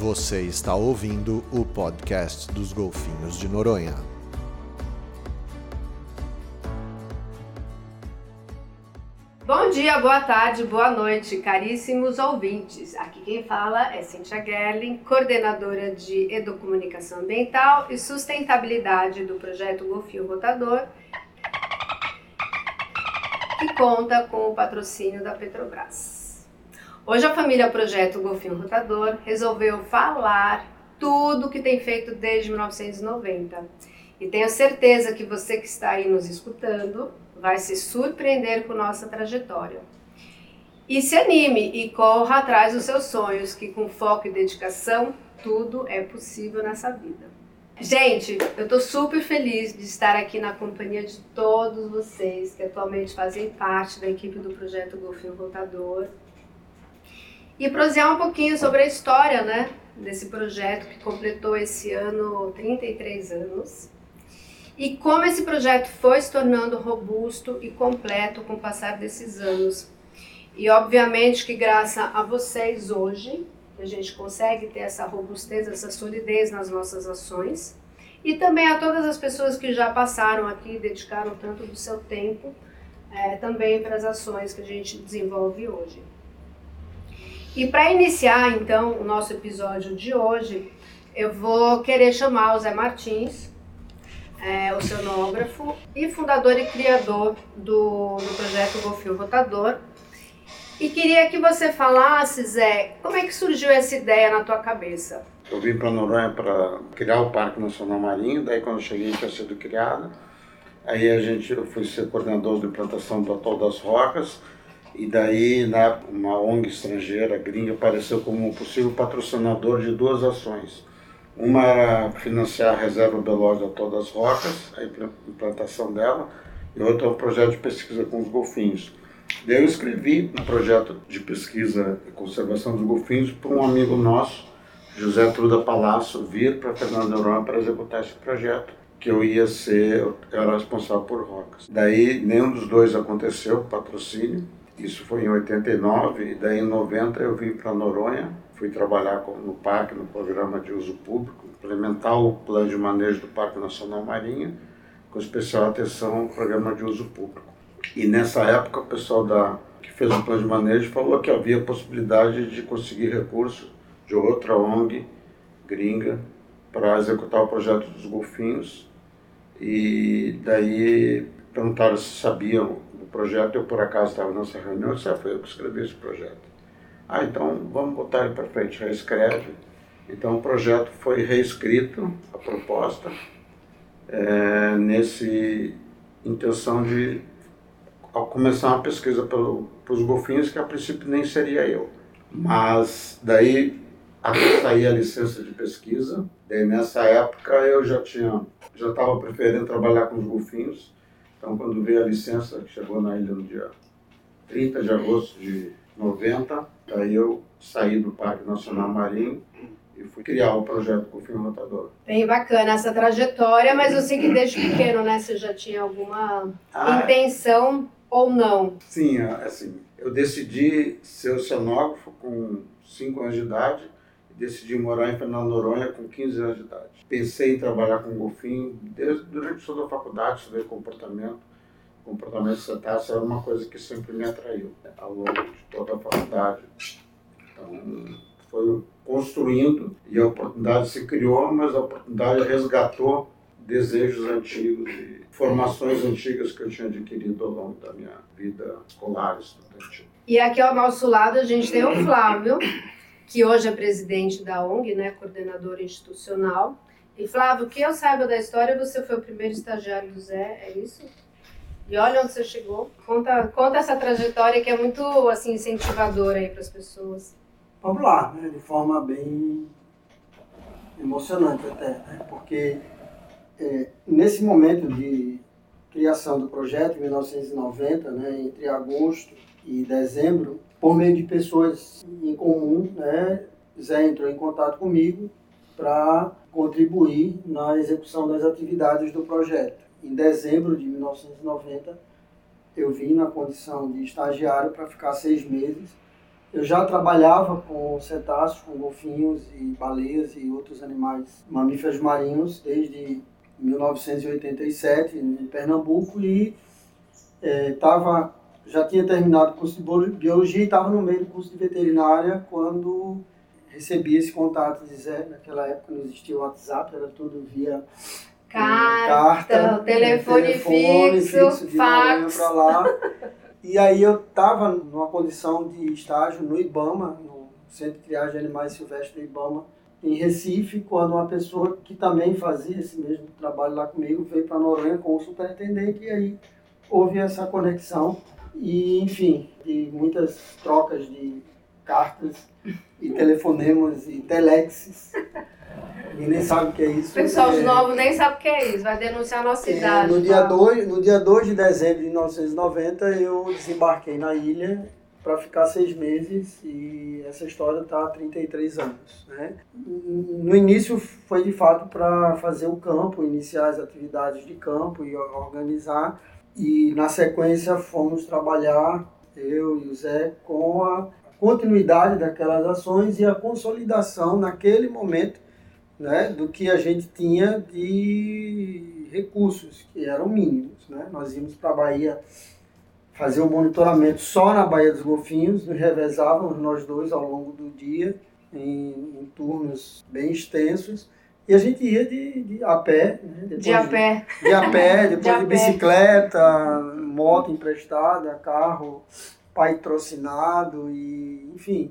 Você está ouvindo o podcast dos Golfinhos de Noronha. Bom dia, boa tarde, boa noite, caríssimos ouvintes. Aqui quem fala é Cintia Gerling, coordenadora de Educomunicação Ambiental e Sustentabilidade do projeto Golfinho Rotador, que conta com o patrocínio da Petrobras. Hoje a família Projeto Golfinho Rotador resolveu falar tudo que tem feito desde 1990. E tenho certeza que você que está aí nos escutando vai se surpreender com nossa trajetória. E se anime e corra atrás dos seus sonhos, que com foco e dedicação, tudo é possível nessa vida. Gente, eu estou super feliz de estar aqui na companhia de todos vocês que atualmente fazem parte da equipe do projeto Golfinho Rotador e prosear um pouquinho sobre a história né, desse projeto que completou esse ano 33 anos e como esse projeto foi se tornando robusto e completo com o passar desses anos. E obviamente que graças a vocês hoje, a gente consegue ter essa robustez, essa solidez nas nossas ações. E também a todas as pessoas que já passaram aqui, dedicaram tanto do seu tempo é, também para as ações que a gente desenvolve hoje. E para iniciar então o nosso episódio de hoje, eu vou querer chamar o Zé Martins, é, oceanógrafo e fundador e criador do, do projeto Golfinho Rotador. E queria que você falasse, Zé, como é que surgiu essa ideia na tua cabeça? Eu vim para Noronha para criar o Parque Nacional Marinho, daí quando eu cheguei tinha sido criado. Aí a gente, eu fui ser coordenador de implantação do Atol das Rocas, e daí, né, uma ONG estrangeira, gringa, apareceu como um possível patrocinador de duas ações. Uma era financiar a reserva biológica todas as rocas, a implantação dela, e outra é um projeto de pesquisa com os golfinhos. Daí eu escrevi um projeto de pesquisa e conservação dos golfinhos para um amigo nosso, José Truda Palácio, vir para Fernando Noronha para executar esse projeto, que eu ia ser, eu era responsável por rocas. Daí nenhum dos dois aconteceu, patrocínio, isso foi em 89, e daí em 90 eu vim para Noronha, fui trabalhar no parque, no programa de uso público, implementar o plano de manejo do Parque Nacional Marinha, com especial atenção ao programa de uso público. E nessa época o pessoal da, que fez o plano de manejo falou que havia possibilidade de conseguir recursos de outra ONG gringa para executar o projeto dos golfinhos. E daí perguntaram se sabiam projeto, eu por acaso estava nessa reunião, disse, ah, foi eu que escrevi esse projeto. Ah, então vamos botar ele para frente, reescreve. Então o projeto foi reescrito, a proposta, é, nesse intenção de ao começar uma pesquisa para os golfinhos, que a princípio nem seria eu. Mas daí até sair a licença de pesquisa, daí nessa época eu já tinha já estava preferindo trabalhar com os golfinhos então, quando veio a licença, que chegou na ilha no dia 30 de agosto de 90, aí eu saí do Parque Nacional Marinho e fui criar o projeto com o Fim Rotador. Bem bacana essa trajetória, mas eu sei que desde pequeno, né, você já tinha alguma ah, intenção ou não? Sim, assim, eu decidi ser oceanógrafo com 5 anos de idade decidi morar em Fernando Noronha com 15 anos de idade. Pensei em trabalhar com golfinho desde, durante toda a faculdade, estudei comportamento. Comportamento cetáceo era uma coisa que sempre me atraiu ao longo de toda a faculdade. Então, foi construindo e a oportunidade se criou, mas a oportunidade resgatou desejos antigos e formações antigas que eu tinha adquirido ao longo da minha vida escolar estudantil. E aqui ao nosso lado a gente tem o Flávio, que hoje é presidente da ONG, né, coordenador institucional. E Flávio, que eu saiba da história, você foi o primeiro estagiário do Zé, é isso? E olha onde você chegou. Conta, conta essa trajetória que é muito assim incentivadora aí para as pessoas. Vamos lá, né, de forma bem emocionante até, né, porque é, nesse momento de criação do projeto, em 1990, né, entre agosto e dezembro, por meio de pessoas em comum, né, Zé entrou em contato comigo para contribuir na execução das atividades do projeto. Em dezembro de 1990, eu vim na condição de estagiário para ficar seis meses eu já trabalhava com cetáceos, com golfinhos e baleias e outros animais mamíferos marinhos desde 1987 em Pernambuco e estava é, já tinha terminado o curso de biologia e estava no meio do curso de veterinária quando recebi esse contato de Zé. Naquela época não existia o WhatsApp, era tudo via carta, carta telefone, telefone fixo, fixo de fax. para lá. E aí eu estava numa condição de estágio no IBAMA, no Centro de Triagem de Animais Silvestres do IBAMA, em Recife, quando uma pessoa que também fazia esse mesmo trabalho lá comigo veio para Noronha com o superintendente e aí houve essa conexão e, enfim, de muitas trocas de cartas e telefonemas e telexes. E nem sabe o que é isso. Pessoal é... novos nem sabe o que é isso, vai denunciar a nossa é, idade. No dia, 2, no dia 2 de dezembro de 1990, eu desembarquei na ilha para ficar seis meses e essa história está há 33 anos. Né? No início foi de fato para fazer o campo, iniciar as atividades de campo e organizar, e na sequência fomos trabalhar, eu e o Zé, com a continuidade daquelas ações e a consolidação naquele momento né, do que a gente tinha de recursos, que eram mínimos. Né? Nós íamos para a Bahia fazer o um monitoramento só na Baía dos Golfinhos, nos revezávamos nós dois ao longo do dia, em, em turnos bem extensos, e a gente ia de, de a pé. Né? de a pé. De, de a pé, depois de, de bicicleta, moto emprestada, carro patrocinado e enfim.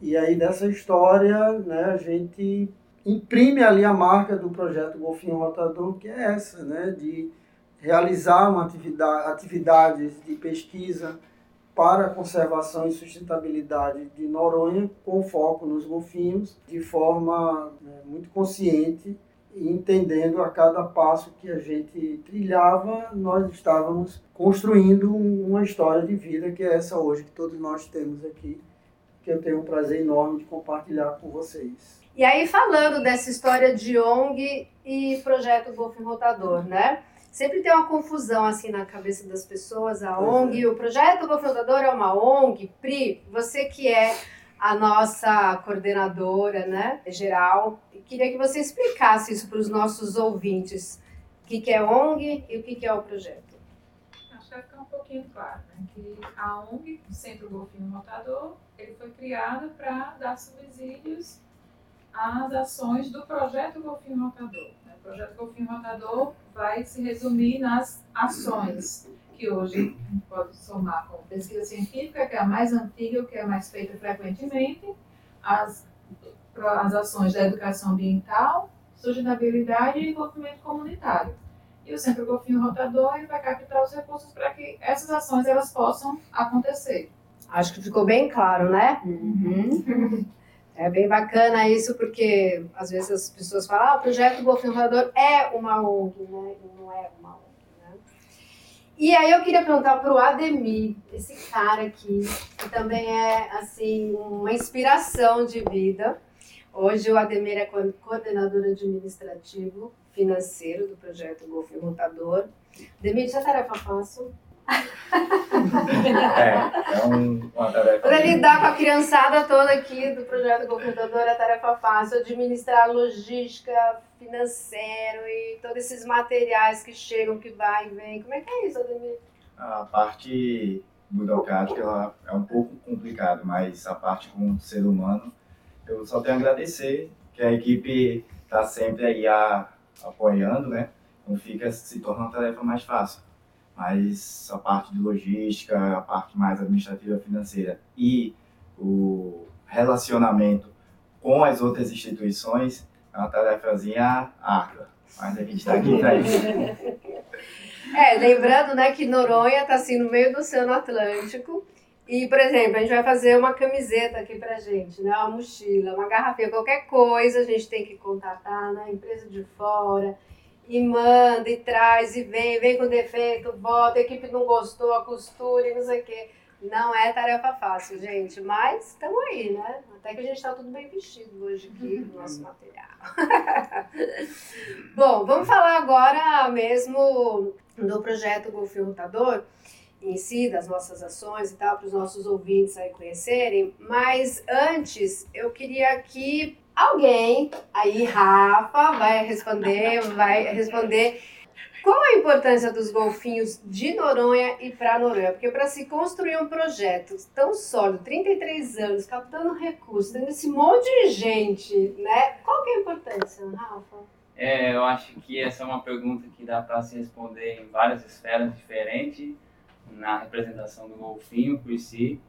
E aí dessa história, né, a gente imprime ali a marca do projeto Golfinho Rotador, que é essa, né, de realizar uma atividade, atividades de pesquisa para a conservação e sustentabilidade de Noronha, com foco nos golfinhos, de forma né, muito consciente e entendendo a cada passo que a gente trilhava, nós estávamos construindo uma história de vida que é essa hoje que todos nós temos aqui, que eu tenho um prazer enorme de compartilhar com vocês. E aí falando dessa história de ONG e projeto Golfinho Rotador, né? Sempre tem uma confusão assim na cabeça das pessoas, a ONG, é. o projeto Rotador é uma ONG, Pri, você que é a nossa coordenadora né, geral. queria que você explicasse isso para os nossos ouvintes. O que, que é ONG e o que, que é o projeto? Acho que vai ficar um pouquinho claro, né? Que a ONG, o Centro Golfinho Montador, ele foi criado para dar subsídios às ações do projeto Golfinho Montador. O projeto Golfinho Montador vai se resumir nas ações que hoje pode somar com pesquisa científica, que é a mais antiga, que é a mais feita frequentemente, as, as ações da educação ambiental, sustentabilidade e envolvimento comunitário. E o Centro Golfinho Rotador ele vai captar os recursos para que essas ações elas possam acontecer. Acho que ficou bem claro, né? Uhum. É bem bacana isso, porque às vezes as pessoas falam, ah, o projeto Golfinho Rotador é uma ONG, né? Não é uma ONG. E aí eu queria perguntar para o Ademir, esse cara aqui, que também é assim uma inspiração de vida. Hoje o Ademir é coordenador administrativo financeiro do projeto Golfe Rotador. Ademir, é tarefa fácil? é, é um, uma tarefa. Para lidar com a criançada toda aqui do projeto Golfundador é tarefa fácil. Administrar logística, financeiro e todos esses materiais que chegam, que vai e vem. Como é que é isso, Ademir? A parte burocrática ela é um pouco complicada, mas a parte com o ser humano, eu só tenho a agradecer que a equipe está sempre aí a, apoiando, né? Então fica, se torna uma tarefa mais fácil mas a parte de logística, a parte mais administrativa financeira e o relacionamento com as outras instituições é uma tarefazinha árdua, mas a gente está aqui para isso. É, lembrando né, que Noronha está assim no meio do Oceano Atlântico e, por exemplo, a gente vai fazer uma camiseta aqui pra gente, né? Uma mochila, uma garrafinha, qualquer coisa, a gente tem que contatar né? empresa de fora e manda e traz e vem, vem com defeito, volta, a equipe não gostou, a costura e não sei o quê. Não é tarefa fácil, gente, mas estamos aí, né? Até que a gente está tudo bem vestido hoje aqui no nosso material. Bom, vamos falar agora mesmo do projeto Golfinho Rotador. em si, das nossas ações e tal, para os nossos ouvintes aí conhecerem. Mas antes, eu queria que alguém, aí Rafa, vai responder, vai responder qual a importância dos golfinhos de Noronha e para Noronha? Porque para se construir um projeto tão sólido, 33 anos, captando recursos, tendo esse monte de gente, né? Qual que é a importância, Rafa? É, eu acho que essa é uma pergunta que dá para se responder em várias esferas diferentes na representação do golfinho por si.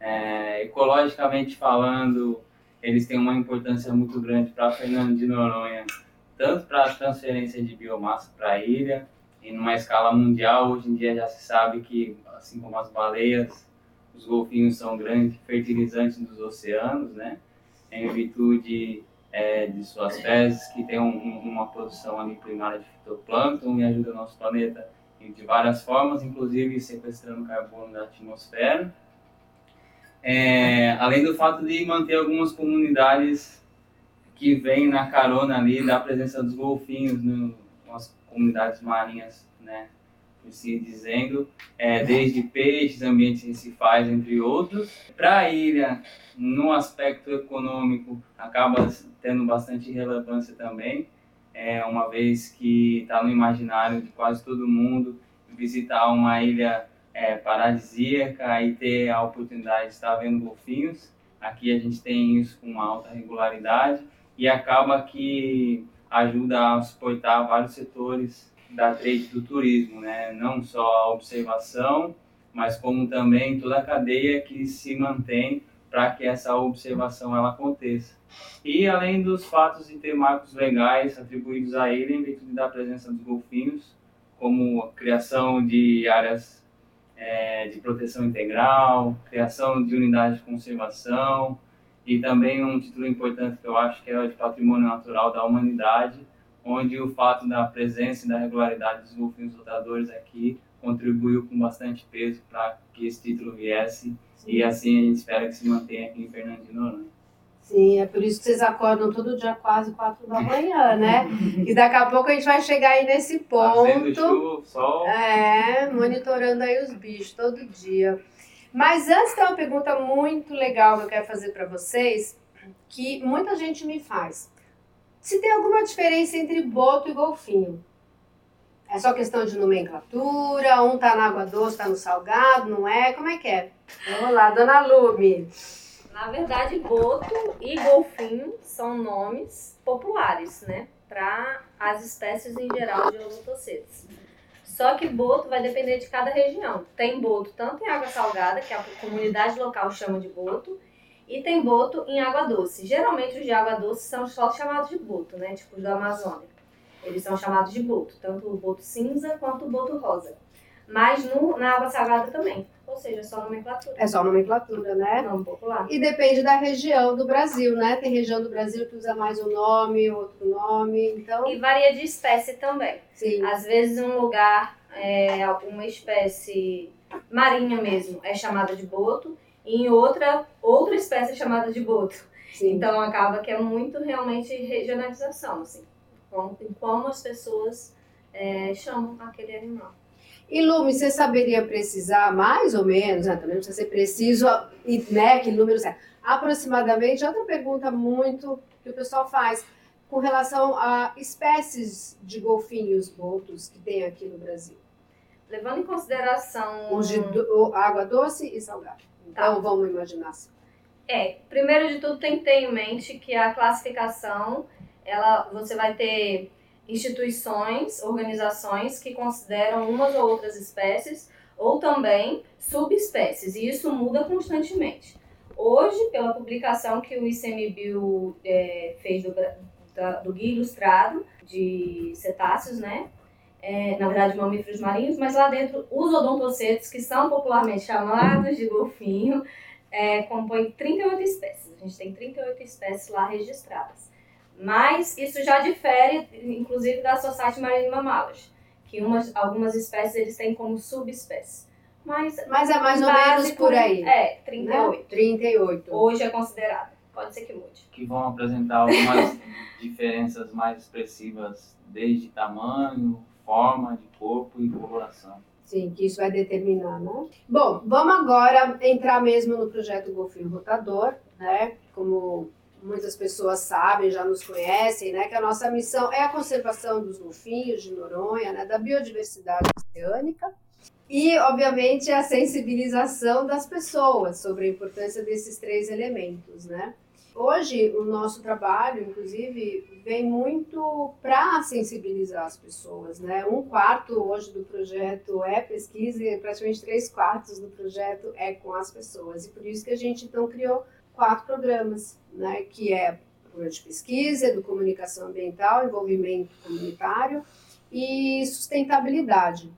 É, ecologicamente falando, eles têm uma importância muito grande para Fernando de Noronha tanto para a transferência de biomassa para a ilha, e numa escala mundial, hoje em dia já se sabe que, assim como as baleias, os golfinhos são grandes fertilizantes dos oceanos, né? Em virtude é, de suas fezes, que tem um, uma produção ali primária de fitoplâncton e ajuda o nosso planeta de várias formas, inclusive sequestrando carbono da atmosfera. É, além do fato de manter algumas comunidades que vem na carona ali da presença dos golfinhos no, nas comunidades marinhas, né? Por si dizendo, é, desde peixes, ambientes recifais, entre outros. Para a ilha, no aspecto econômico, acaba tendo bastante relevância também, é, uma vez que está no imaginário de quase todo mundo visitar uma ilha é, paradisíaca e ter a oportunidade de estar vendo golfinhos. Aqui a gente tem isso com alta regularidade e acaba que ajuda a suportar vários setores da trade do turismo, né? Não só a observação, mas como também toda a cadeia que se mantém para que essa observação ela aconteça. E além dos fatos e ter marcos legais atribuídos a ele em virtude da presença dos golfinhos, como a criação de áreas é, de proteção integral, criação de unidades de conservação, e também um título importante que eu acho que é o de Patrimônio Natural da Humanidade, onde o fato da presença e da regularidade dos golfinhos lutadores aqui contribuiu com bastante peso para que esse título viesse Sim. e assim a gente espera que se mantenha aqui em Fernando de Noronha. Sim, é por isso que vocês acordam todo dia quase quatro da manhã, né? e daqui a pouco a gente vai chegar aí nesse ponto. Chuva, sol. É, monitorando aí os bichos todo dia. Mas antes tem uma pergunta muito legal que eu quero fazer para vocês, que muita gente me faz. Se tem alguma diferença entre boto e golfinho? É só questão de nomenclatura? Um tá na água doce, tá no salgado, não é? Como é que é? Vamos lá, dona Lume. Na verdade, boto e golfinho são nomes populares, né? Para as espécies em geral de holotocês. Só que boto vai depender de cada região. Tem boto tanto em água salgada, que a comunidade local chama de boto, e tem boto em água doce. Geralmente os de água doce são só chamados de boto, né? Tipo os da Amazônia. Eles são chamados de boto, tanto o boto cinza quanto o boto rosa. Mas no, na água salgada também. Ou seja, é só nomenclatura. É só nomenclatura, né? Nome popular. E depende da região do Brasil, né? Tem região do Brasil que usa mais um nome, outro nome, então... E varia de espécie também. Sim. Às vezes um lugar, é, uma espécie marinha mesmo, é chamada de boto, e em outra, outra espécie é chamada de boto. Sim. Então acaba que é muito realmente regionalização, assim. Como, como as pessoas é, chamam aquele animal. E Lume, você saberia precisar mais ou menos, né? também precisa ser preciso, né? Que número certo. Aproximadamente, outra pergunta muito que o pessoal faz com relação a espécies de golfinhos botos que tem aqui no Brasil. Levando em consideração. Os de do, água doce e salgada. Então tá. vamos imaginar assim. É, primeiro de tudo tem que ter em mente que a classificação, ela, você vai ter instituições, organizações que consideram umas ou outras espécies ou também subespécies, e isso muda constantemente. Hoje, pela publicação que o ICMBio é, fez do, da, do Guia Ilustrado de cetáceos, né? É, na verdade, mamíferos marinhos, mas lá dentro os odontocetos, que são popularmente chamados de golfinho, é, compõem 38 espécies. A gente tem 38 espécies lá registradas. Mas isso já difere, inclusive, da Society Marine Mammalogy, que umas, algumas espécies eles têm como subespécies. Mas, Mas é mais ou menos por aí. É, 38. Né? 38. Hoje é considerado. Pode ser que mude. Que vão apresentar algumas diferenças mais expressivas, desde tamanho, forma de corpo e coloração. Sim, que isso vai determinar, né? Bom, vamos agora entrar mesmo no projeto Golfinho Rotador, né? Como muitas pessoas sabem, já nos conhecem, né? Que a nossa missão é a conservação dos golfinhos de Noronha, né? Da biodiversidade oceânica e, obviamente, a sensibilização das pessoas sobre a importância desses três elementos, né? Hoje, o nosso trabalho, inclusive, vem muito para sensibilizar as pessoas, né? Um quarto hoje do projeto é pesquisa e praticamente três quartos do projeto é com as pessoas. E por isso que a gente, então, criou quatro programas, né? Que é programa de pesquisa, do comunicação ambiental, envolvimento comunitário e sustentabilidade.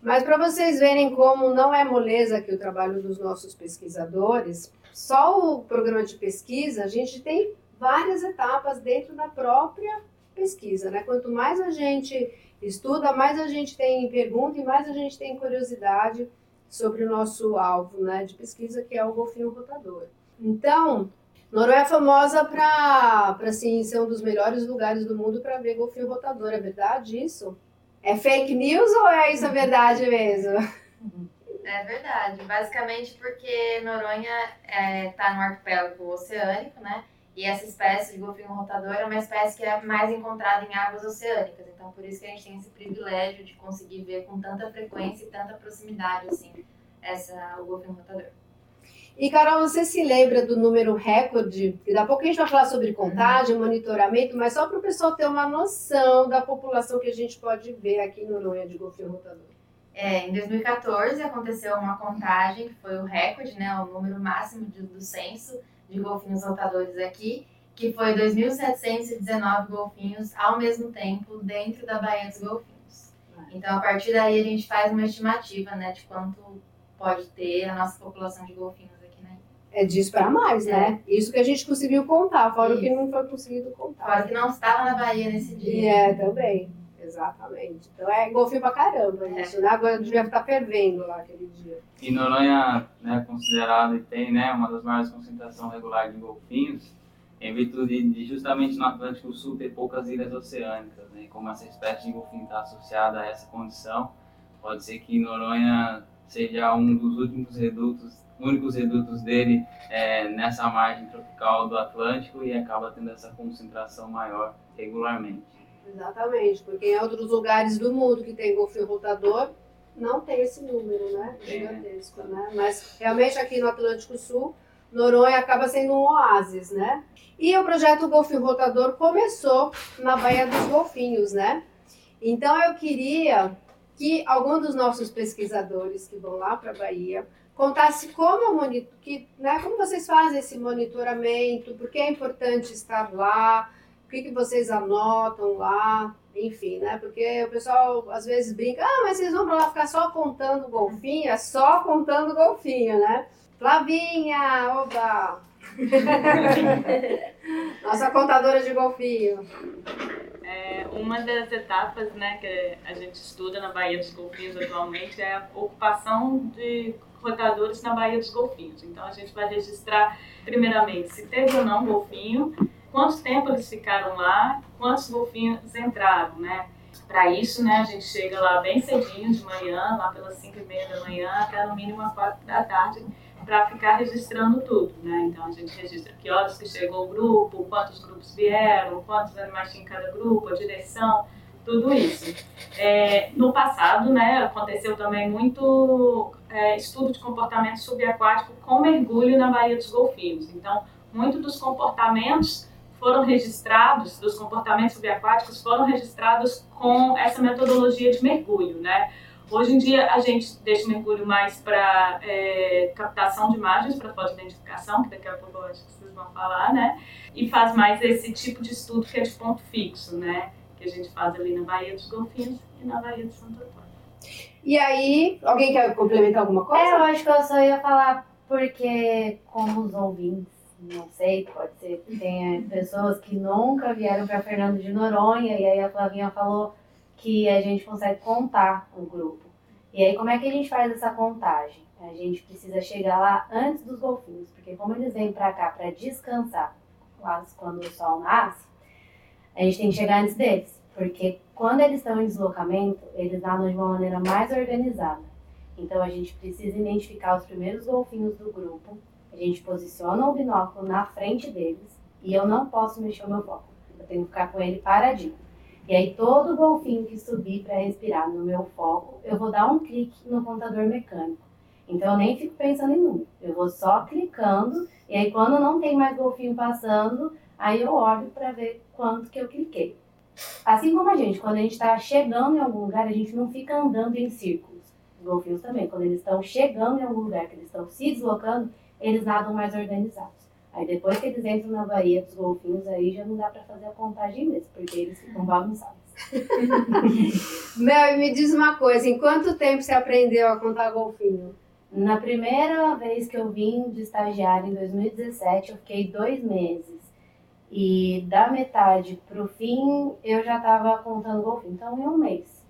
Mas para vocês verem como não é moleza aqui o trabalho dos nossos pesquisadores, só o programa de pesquisa, a gente tem várias etapas dentro da própria pesquisa, né? Quanto mais a gente estuda, mais a gente tem pergunta e mais a gente tem curiosidade sobre o nosso alvo, né, de pesquisa, que é o golfinho rotador. Então, Noronha é famosa para assim, ser um dos melhores lugares do mundo para ver golfinho rotador, é verdade isso? É fake news ou é isso a verdade mesmo? É verdade. Basicamente porque Noronha está é, tá no arquipélago oceânico, né? E essa espécie de golfinho rotador é uma espécie que é mais encontrada em águas oceânicas. Então, por isso que a gente tem esse privilégio de conseguir ver com tanta frequência e tanta proximidade, assim, essa, o golfinho rotador. E, Carol, você se lembra do número recorde? E daqui a pouco a gente vai falar sobre contagem, monitoramento, mas só para o pessoal ter uma noção da população que a gente pode ver aqui no Noronha de golfinho rotador. É, em 2014 aconteceu uma contagem que foi o recorde, né, o número máximo de, do censo de golfinhos rotadores aqui, que foi 2.719 golfinhos ao mesmo tempo dentro da Baía dos Golfinhos. Então, a partir daí, a gente faz uma estimativa né, de quanto pode ter a nossa população de golfinhos? É disso para mais, né? É. Isso que a gente conseguiu contar, fora o que não foi conseguido contar. Fora que não estava na Bahia nesse dia. É, também. Exatamente. Então é golfinho pra caramba é. isso, né? Agora devia estar fervendo lá aquele dia. E Noronha é né, considerado e tem né, uma das maiores concentrações regulares de golfinhos, em virtude de justamente no Atlântico Sul ter poucas ilhas oceânicas, né? Como essa espécie de golfinho está associada a essa condição, pode ser que Noronha seja um dos últimos redutos, únicos redutos dele é, nessa margem tropical do Atlântico e acaba tendo essa concentração maior regularmente. Exatamente, porque em outros lugares do mundo que tem golfinho rotador, não tem esse número, né? Gigantesco, né? Mas realmente aqui no Atlântico Sul, Noronha acaba sendo um oásis, né? E o projeto Golfinho Rotador começou na Baía dos Golfinhos, né? Então eu queria que algum dos nossos pesquisadores que vão lá para a Bahia contasse como, que, né, como vocês fazem esse monitoramento, por que é importante estar lá, que, que vocês anotam lá, enfim, né? Porque o pessoal às vezes brinca, ah, mas vocês vão para lá ficar só contando golfinho? É só contando golfinho, né? Flavinha, oba! Nossa contadora de golfinho. É, uma das etapas né, que a gente estuda na Baía dos Golfinhos atualmente é a ocupação de rotadores na Baía dos Golfinhos. Então a gente vai registrar, primeiramente, se teve ou não golfinho, quanto tempo eles ficaram lá, quantos golfinhos entraram, né? Para isso, né, a gente chega lá bem cedinho de manhã, lá pelas 5 e meia da manhã, até no mínimo às 4 da tarde, para ficar registrando tudo, né? Então a gente registra que horas que chegou o grupo, quantos grupos vieram, quantos animais tinha em cada grupo, a direção, tudo isso. É, no passado, né, aconteceu também muito é, estudo de comportamento subaquático com mergulho na Baía dos Golfinhos. Então, muito dos comportamentos foram registrados, dos comportamentos subaquáticos, foram registrados com essa metodologia de mergulho, né? Hoje em dia a gente deixa o mergulho mais para é, captação de imagens, para foto-identificação, que daqui a pouco eu acho que vocês vão falar, né? E faz mais esse tipo de estudo que é de ponto fixo, né? Que a gente faz ali na Baía dos Golfinhos e na Baía de Santo Antônio. E aí, alguém quer complementar alguma coisa? É, eu acho que eu só ia falar porque, como os ouvintes não sei, pode ser que tenha pessoas que nunca vieram para Fernando de Noronha, e aí a Flavinha falou que a gente consegue contar o grupo. E aí, como é que a gente faz essa contagem? A gente precisa chegar lá antes dos golfinhos, porque como eles vêm para cá para descansar quase quando o sol nasce, a gente tem que chegar antes deles. Porque quando eles estão em deslocamento, eles nadam de uma maneira mais organizada. Então a gente precisa identificar os primeiros golfinhos do grupo, a gente posiciona o binóculo na frente deles e eu não posso mexer o meu foco. Eu tenho que ficar com ele paradinho. E aí todo golfinho que subir para respirar no meu foco, eu vou dar um clique no contador mecânico. Então eu nem fico pensando em número. Eu vou só clicando e aí quando não tem mais golfinho passando, aí eu olho para ver quanto que eu cliquei. Assim como a gente, quando a gente está chegando em algum lugar, a gente não fica andando em círculos. Os golfinhos também, quando eles estão chegando em algum lugar, que eles estão se deslocando, eles nadam mais organizados. Aí depois que eles entram na Baía dos Golfinhos, aí já não dá para fazer a contagem mesmo, porque eles ficam bagunçados. Mel, me diz uma coisa, em quanto tempo você aprendeu a contar golfinho? Na primeira vez que eu vim de estagiário, em 2017, eu fiquei dois meses. E da metade pro fim, eu já estava contando golfinho. Então, em um mês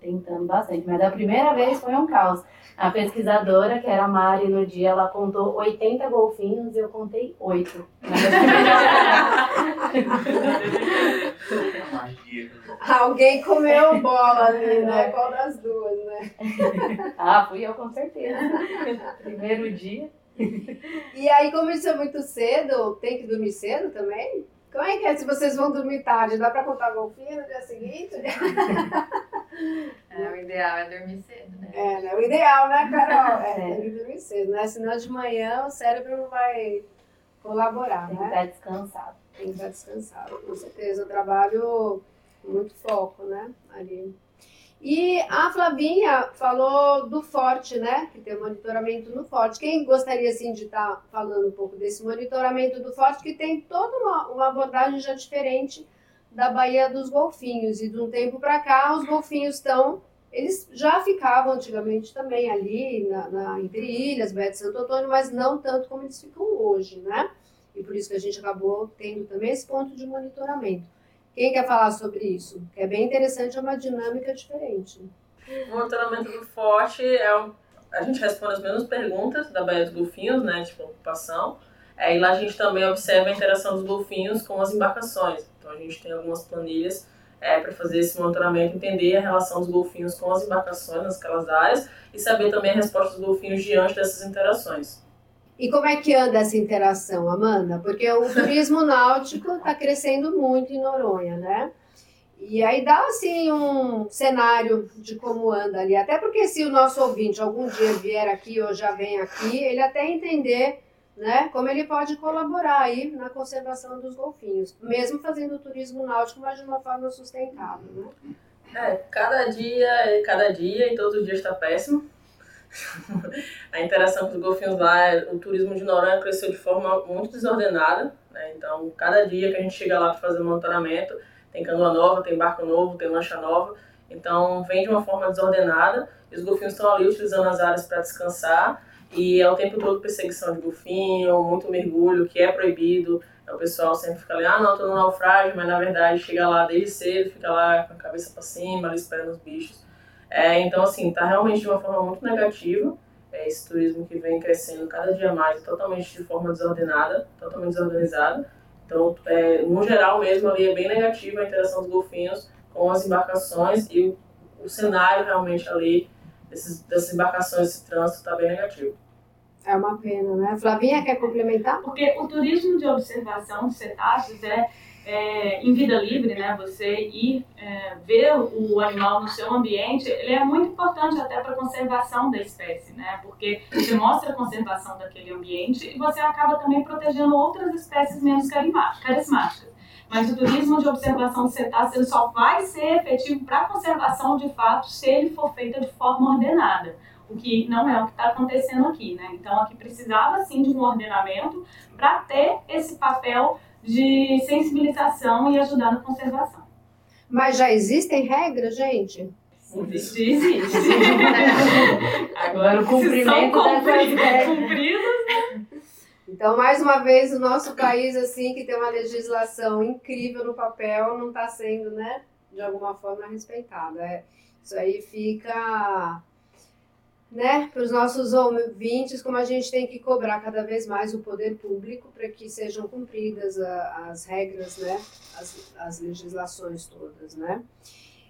tentando bastante, mas a primeira vez foi um caos. A pesquisadora, que era a Mari, no dia, ela contou 80 golfinhos e eu contei 8. Alguém comeu bola ali, né? Qual das duas, né? ah, fui eu com certeza. Primeiro dia. E aí, como isso é muito cedo, tem que dormir cedo também? Como é que é se vocês vão dormir tarde? Dá pra contar golfinho no dia seguinte? É, o ideal é dormir cedo, né? É, né? O ideal, né, Carol? É, tem que dormir cedo, né? Senão de manhã o cérebro não vai colaborar, tem né? Tem que estar descansado. Tem que estar descansado, com certeza. Eu trabalho com muito foco, né? Ali. E a Flavinha falou do Forte, né? Que tem monitoramento no Forte. Quem gostaria, assim, de estar tá falando um pouco desse monitoramento do Forte, que tem toda uma, uma abordagem já diferente da Baía dos Golfinhos. E de um tempo para cá, os golfinhos estão... Eles já ficavam antigamente também ali, na, na, entre Ilhas, Baía de Santo Antônio, mas não tanto como eles ficam hoje, né? E por isso que a gente acabou tendo também esse ponto de monitoramento. Quem quer falar sobre isso? É bem interessante, é uma dinâmica diferente. O monitoramento do forte é um, a gente responde as mesmas perguntas da Baía dos Golfinhos, né, tipo ocupação. É, e lá a gente também observa a interação dos golfinhos com as embarcações. Então a gente tem algumas planilhas é, para fazer esse monitoramento, entender a relação dos golfinhos com as embarcações nasquelas áreas e saber também a resposta dos golfinhos diante dessas interações. E como é que anda essa interação, Amanda? Porque o turismo náutico está crescendo muito em Noronha, né? E aí dá assim um cenário de como anda ali. Até porque se o nosso ouvinte algum dia vier aqui ou já vem aqui, ele até entender né, como ele pode colaborar aí na conservação dos golfinhos, mesmo fazendo o turismo náutico, mas de uma forma sustentável, né? É, cada dia, cada dia e todos os dias está péssimo a interação com os golfinhos lá, o turismo de Noronha cresceu de forma muito desordenada. Né? Então, cada dia que a gente chega lá para fazer monitoramento, tem canoa nova, tem barco novo, tem lancha nova. Então, vem de uma forma desordenada e os golfinhos estão ali utilizando as áreas para descansar. E é o tempo todo perseguição de golfinho, muito mergulho, que é proibido. O pessoal sempre fica ali, ah, não, tô no naufrágio, mas na verdade chega lá desde cedo, fica lá com a cabeça para cima, ali esperando os bichos. É, então, assim, está realmente de uma forma muito negativa. É, esse turismo que vem crescendo cada dia mais, totalmente de forma desordenada, totalmente desorganizada. Então, é, no geral mesmo, ali é bem negativa a interação dos golfinhos com as embarcações e o, o cenário realmente ali desses, dessas embarcações, esse trânsito está bem negativo. É uma pena, né? Flavinha, quer complementar? Porque o turismo de observação de cetáceos é é, em vida livre, né, você ir é, ver o animal no seu ambiente, ele é muito importante até para a conservação da espécie, né, porque você mostra a conservação daquele ambiente e você acaba também protegendo outras espécies menos carismáticas. Mas o turismo de observação de cetáceos só vai ser efetivo para a conservação de fato se ele for feito de forma ordenada o que não é o que está acontecendo aqui, né? Então aqui precisava sim de um ordenamento para ter esse papel de sensibilização e ajudar na conservação. Mas já existem regras, gente? Existe, existe. Agora o cumprimento dessas cumpridos. Né? Então, mais uma vez, o nosso país, assim, que tem uma legislação incrível no papel, não está sendo, né, de alguma forma respeitada. É, isso aí fica né, para os nossos ouvintes, como a gente tem que cobrar cada vez mais o poder público para que sejam cumpridas a, as regras, né, as, as legislações todas, né.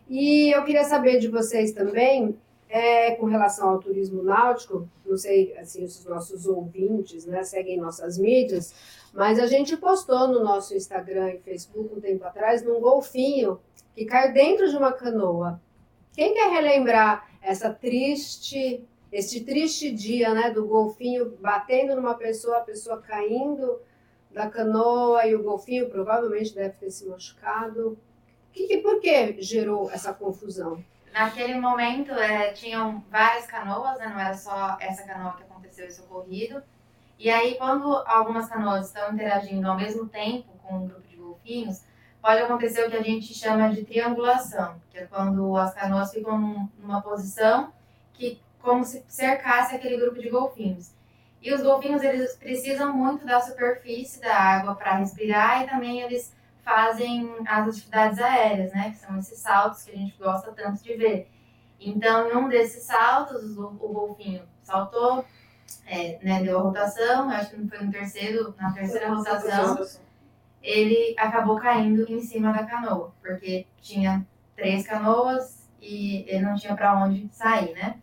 E eu queria saber de vocês também, é, com relação ao turismo náutico, não sei assim, os nossos ouvintes né, seguem nossas mídias, mas a gente postou no nosso Instagram e Facebook um tempo atrás num golfinho que caiu dentro de uma canoa. Quem quer relembrar essa triste, esse triste dia, né, do golfinho batendo numa pessoa, a pessoa caindo da canoa e o golfinho provavelmente deve ter se machucado. Que, que, por que gerou essa confusão? Naquele momento é, tinham várias canoas, né, não era só essa canoa que aconteceu esse ocorrido. E aí, quando algumas canoas estão interagindo ao mesmo tempo com um grupo de golfinhos, pode acontecer o que a gente chama de triangulação, que é quando as canoas ficam numa posição que como se cercasse aquele grupo de golfinhos. E os golfinhos eles precisam muito da superfície da água para respirar e também eles fazem as atividades aéreas, né, que são esses saltos que a gente gosta tanto de ver. Então, em um desses saltos, o, o golfinho saltou, é, né, deu a rotação, acho que foi no terceiro, na terceira rotação, ele acabou caindo em cima da canoa, porque tinha três canoas e ele não tinha para onde sair, né?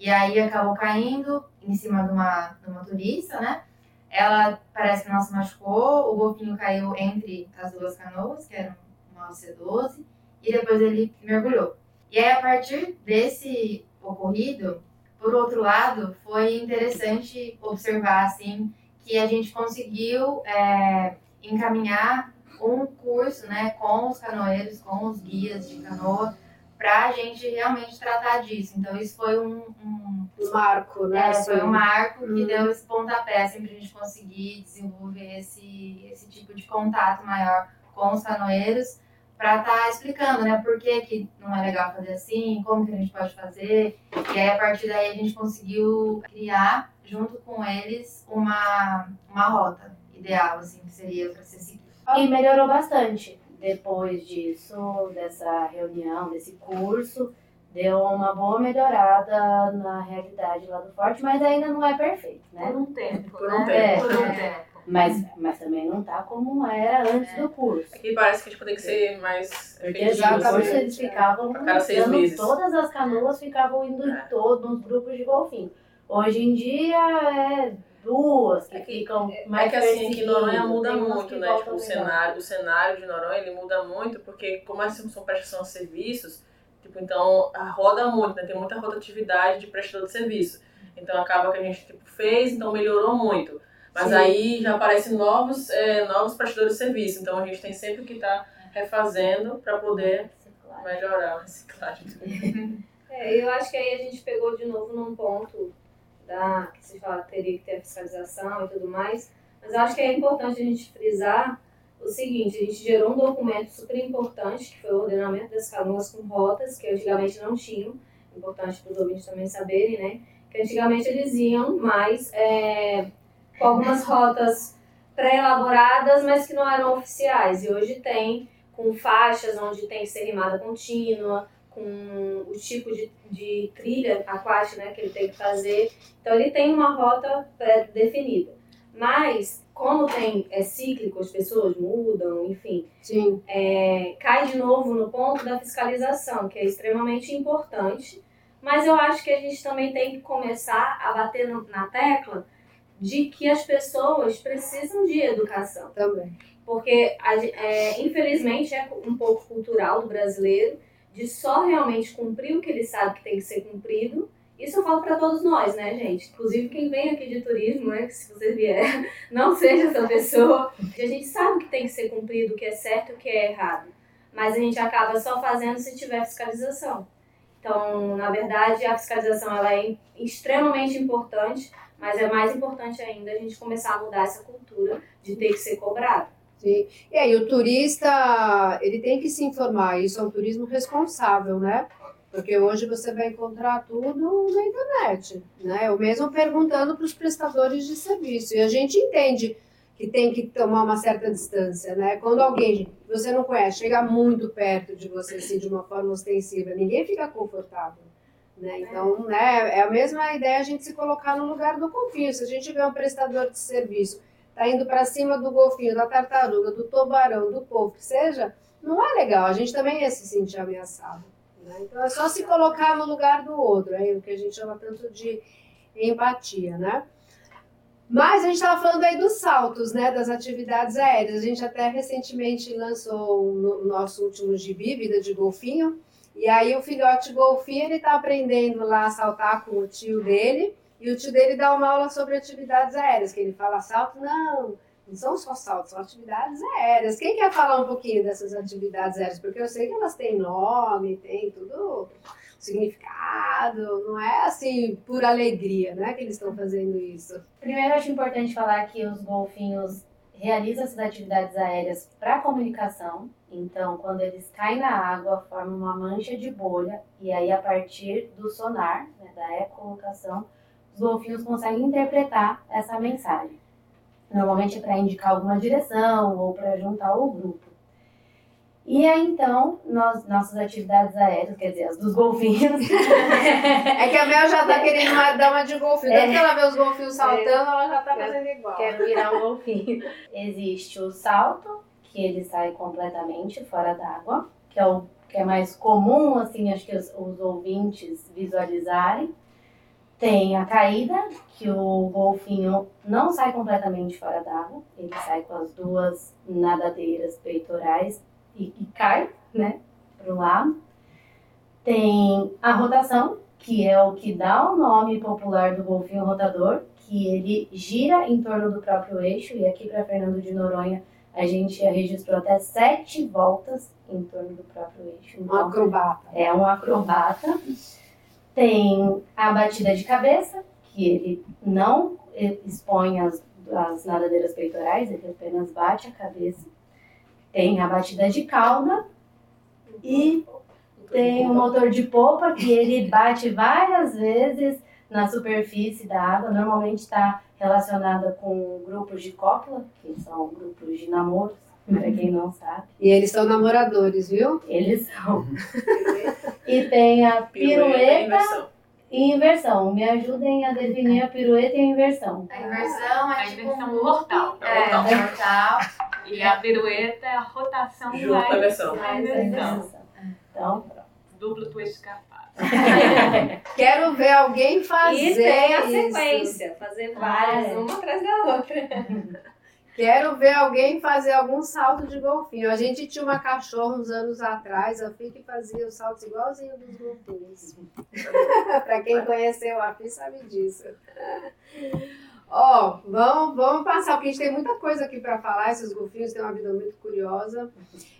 E aí acabou caindo em cima de uma, de uma turista, né? Ela parece que não se machucou, o golfinho caiu entre as duas canoas, que eram uma C12, e depois ele mergulhou. E aí, a partir desse ocorrido, por outro lado, foi interessante observar, assim, que a gente conseguiu é, encaminhar um curso, né, com os canoeiros, com os guias de canoa, para a gente realmente tratar disso. Então, isso foi um, um, marco, né? É, foi um marco que hum. deu esse pontapé assim, para a gente conseguir desenvolver esse, esse tipo de contato maior com os canoeiros, para estar tá explicando, né, por que, que não é legal fazer assim, como que a gente pode fazer. E aí, a partir daí, a gente conseguiu criar, junto com eles, uma, uma rota ideal, assim, que seria para ser seguida. E melhorou bastante depois disso, dessa reunião, desse curso, deu uma boa melhorada na realidade lá do Forte, mas ainda não é perfeito, né? Por um tempo, Por né? um tempo. É, Por um tempo. Mas, mas também não tá como era antes do curso. Aqui parece que tipo, tem que ser mais Porque efetivo, no curso assim. eles ficavam A cada seis meses. todas as canoas ficavam indo É. todos nos grupos de golfinho. Hoje em dia é duas que, É que- ficam É mais que assim, que Noronha muda muito, né? Tipo, o cenário, o cenário de Noronha ele muda muito, porque como assim são prestação de serviços, tipo, então roda muito, né? Tem muita rotatividade de prestador de serviço. Então acaba que a gente tipo, fez, então melhorou muito. Mas Sim. aí já aparecem novos, é, novos prestadores de serviço. Então a gente tem sempre que estar refazendo para poder melhorar a reciclagem. É, eu acho que aí a gente pegou de novo num ponto da, que se fala que teria que ter fiscalização e tudo mais, mas acho que é importante a gente frisar o seguinte, a gente gerou um documento super importante, que foi o ordenamento das canoas com rotas, que antigamente não tinham, importante para os ouvintes também saberem, né? Que antigamente eles iam mais é, com algumas rotas pré-elaboradas, mas que não eram oficiais, e hoje tem com faixas onde tem que ser rimada contínua, com o tipo de, de trilha aquática né, que ele tem que fazer. Então ele tem uma rota pré-definida. Mas, como tem, é cíclico, as pessoas mudam, enfim, é, cai de novo no ponto da fiscalização, que é extremamente importante. Mas eu acho que a gente também tem que começar a bater na tecla de que as pessoas precisam de educação Também. porque é, infelizmente é um pouco cultural do brasileiro de só realmente cumprir o que ele sabe que tem que ser cumprido. Isso eu falo para todos nós, né, gente? Inclusive quem vem aqui de turismo, né, que se você vier, não seja essa pessoa. A gente sabe que tem que ser cumprido, o que é certo e o que é errado, mas a gente acaba só fazendo se tiver fiscalização. Então, na verdade, a fiscalização ela é extremamente importante, mas é mais importante ainda a gente começar a mudar essa cultura de ter que ser cobrado. Sim. E aí, o turista, ele tem que se informar, isso é um turismo responsável, né? Porque hoje você vai encontrar tudo na internet, né? Eu mesmo perguntando para os prestadores de serviço. E a gente entende que tem que tomar uma certa distância, né? Quando alguém que você não conhece chega muito perto de você, assim, de uma forma ostensiva, ninguém fica confortável, Né? Então, né, é a mesma ideia a gente se colocar no lugar do golfinho. Se a gente vê um prestador de serviço tá indo para cima do golfinho, da tartaruga, do tubarão, do polvo, que seja, não é legal. A gente também ia se sentir ameaçado. Né? Então, é só se colocar no lugar do outro, é o que a gente chama tanto de empatia, né? Mas a gente estava falando aí dos saltos, né, das atividades aéreas. A gente até recentemente lançou o nosso último gibi, Vida de Golfinho, e aí o filhote golfinho, ele está aprendendo lá a saltar com o tio dele, e o tio dele dá uma aula sobre atividades aéreas, que ele fala salto, não, não são só saltos, são atividades aéreas. Quem quer falar um pouquinho dessas atividades aéreas? Porque eu sei que elas têm nome, tem tudo significado, não é assim por alegria, né, que eles estão fazendo isso. Primeiro, acho importante falar que os golfinhos realizam essas atividades aéreas para comunicação. Então, quando eles caem na água, formam uma mancha de bolha e aí a partir do sonar, né, da ecolocação, os golfinhos conseguem interpretar essa mensagem. Normalmente é para indicar alguma direção ou para juntar o grupo. E aí, então, nós, nossas atividades aéreas, quer dizer, as dos golfinhos. é que a Mel já tá querendo uma dama de golfinho. Tanto é. que ela vê os golfinhos saltando, é. ela já tá fazendo igual. Quer virar um golfinho. Existe o salto, que ele sai completamente fora d'água, que é o que é mais comum, assim, acho que os, os ouvintes visualizarem. Tem a caída, que o golfinho não sai completamente fora d'água, ele sai com as duas nadadeiras peitorais e, e cai, né, para o lado. Tem a rotação, que é o que dá o nome popular do golfinho rotador, que ele gira em torno do próprio eixo, e aqui para Fernando de Noronha a gente registrou até sete voltas em torno do próprio eixo. Então, um acrobata. É um acrobata. Tem a batida de cabeça, que ele não expõe as, as nadadeiras peitorais, ele apenas bate a cabeça. Tem a batida de cauda e tem o motor de popa, que ele bate várias vezes na superfície da água. Normalmente está relacionada com grupos de cópula, que são grupos de namoros, para quem não sabe. E eles são namoradores, viu? Eles são. e tem a pirueta, e inversão. Me ajudem a definir a pirueta e a inversão. A inversão é a tipo inversão um mortal. É, mortal. mortal. E a pirueta é a rotação Junto inversão. A inversão. Então, Duplo twist capaz. Quero ver alguém fazer E tem a isso. sequência, fazer várias, Ah, é. uma atrás da outra. Quero ver alguém fazer algum salto de golfinho. A gente tinha uma cachorra uns anos atrás, a Fi, que fazia os saltos igualzinho dos golfinhos. Para quem conheceu a Fi sabe disso. Ó, vamos, vamos passar, porque a gente tem muita coisa aqui para falar. Esses golfinhos têm uma vida muito curiosa.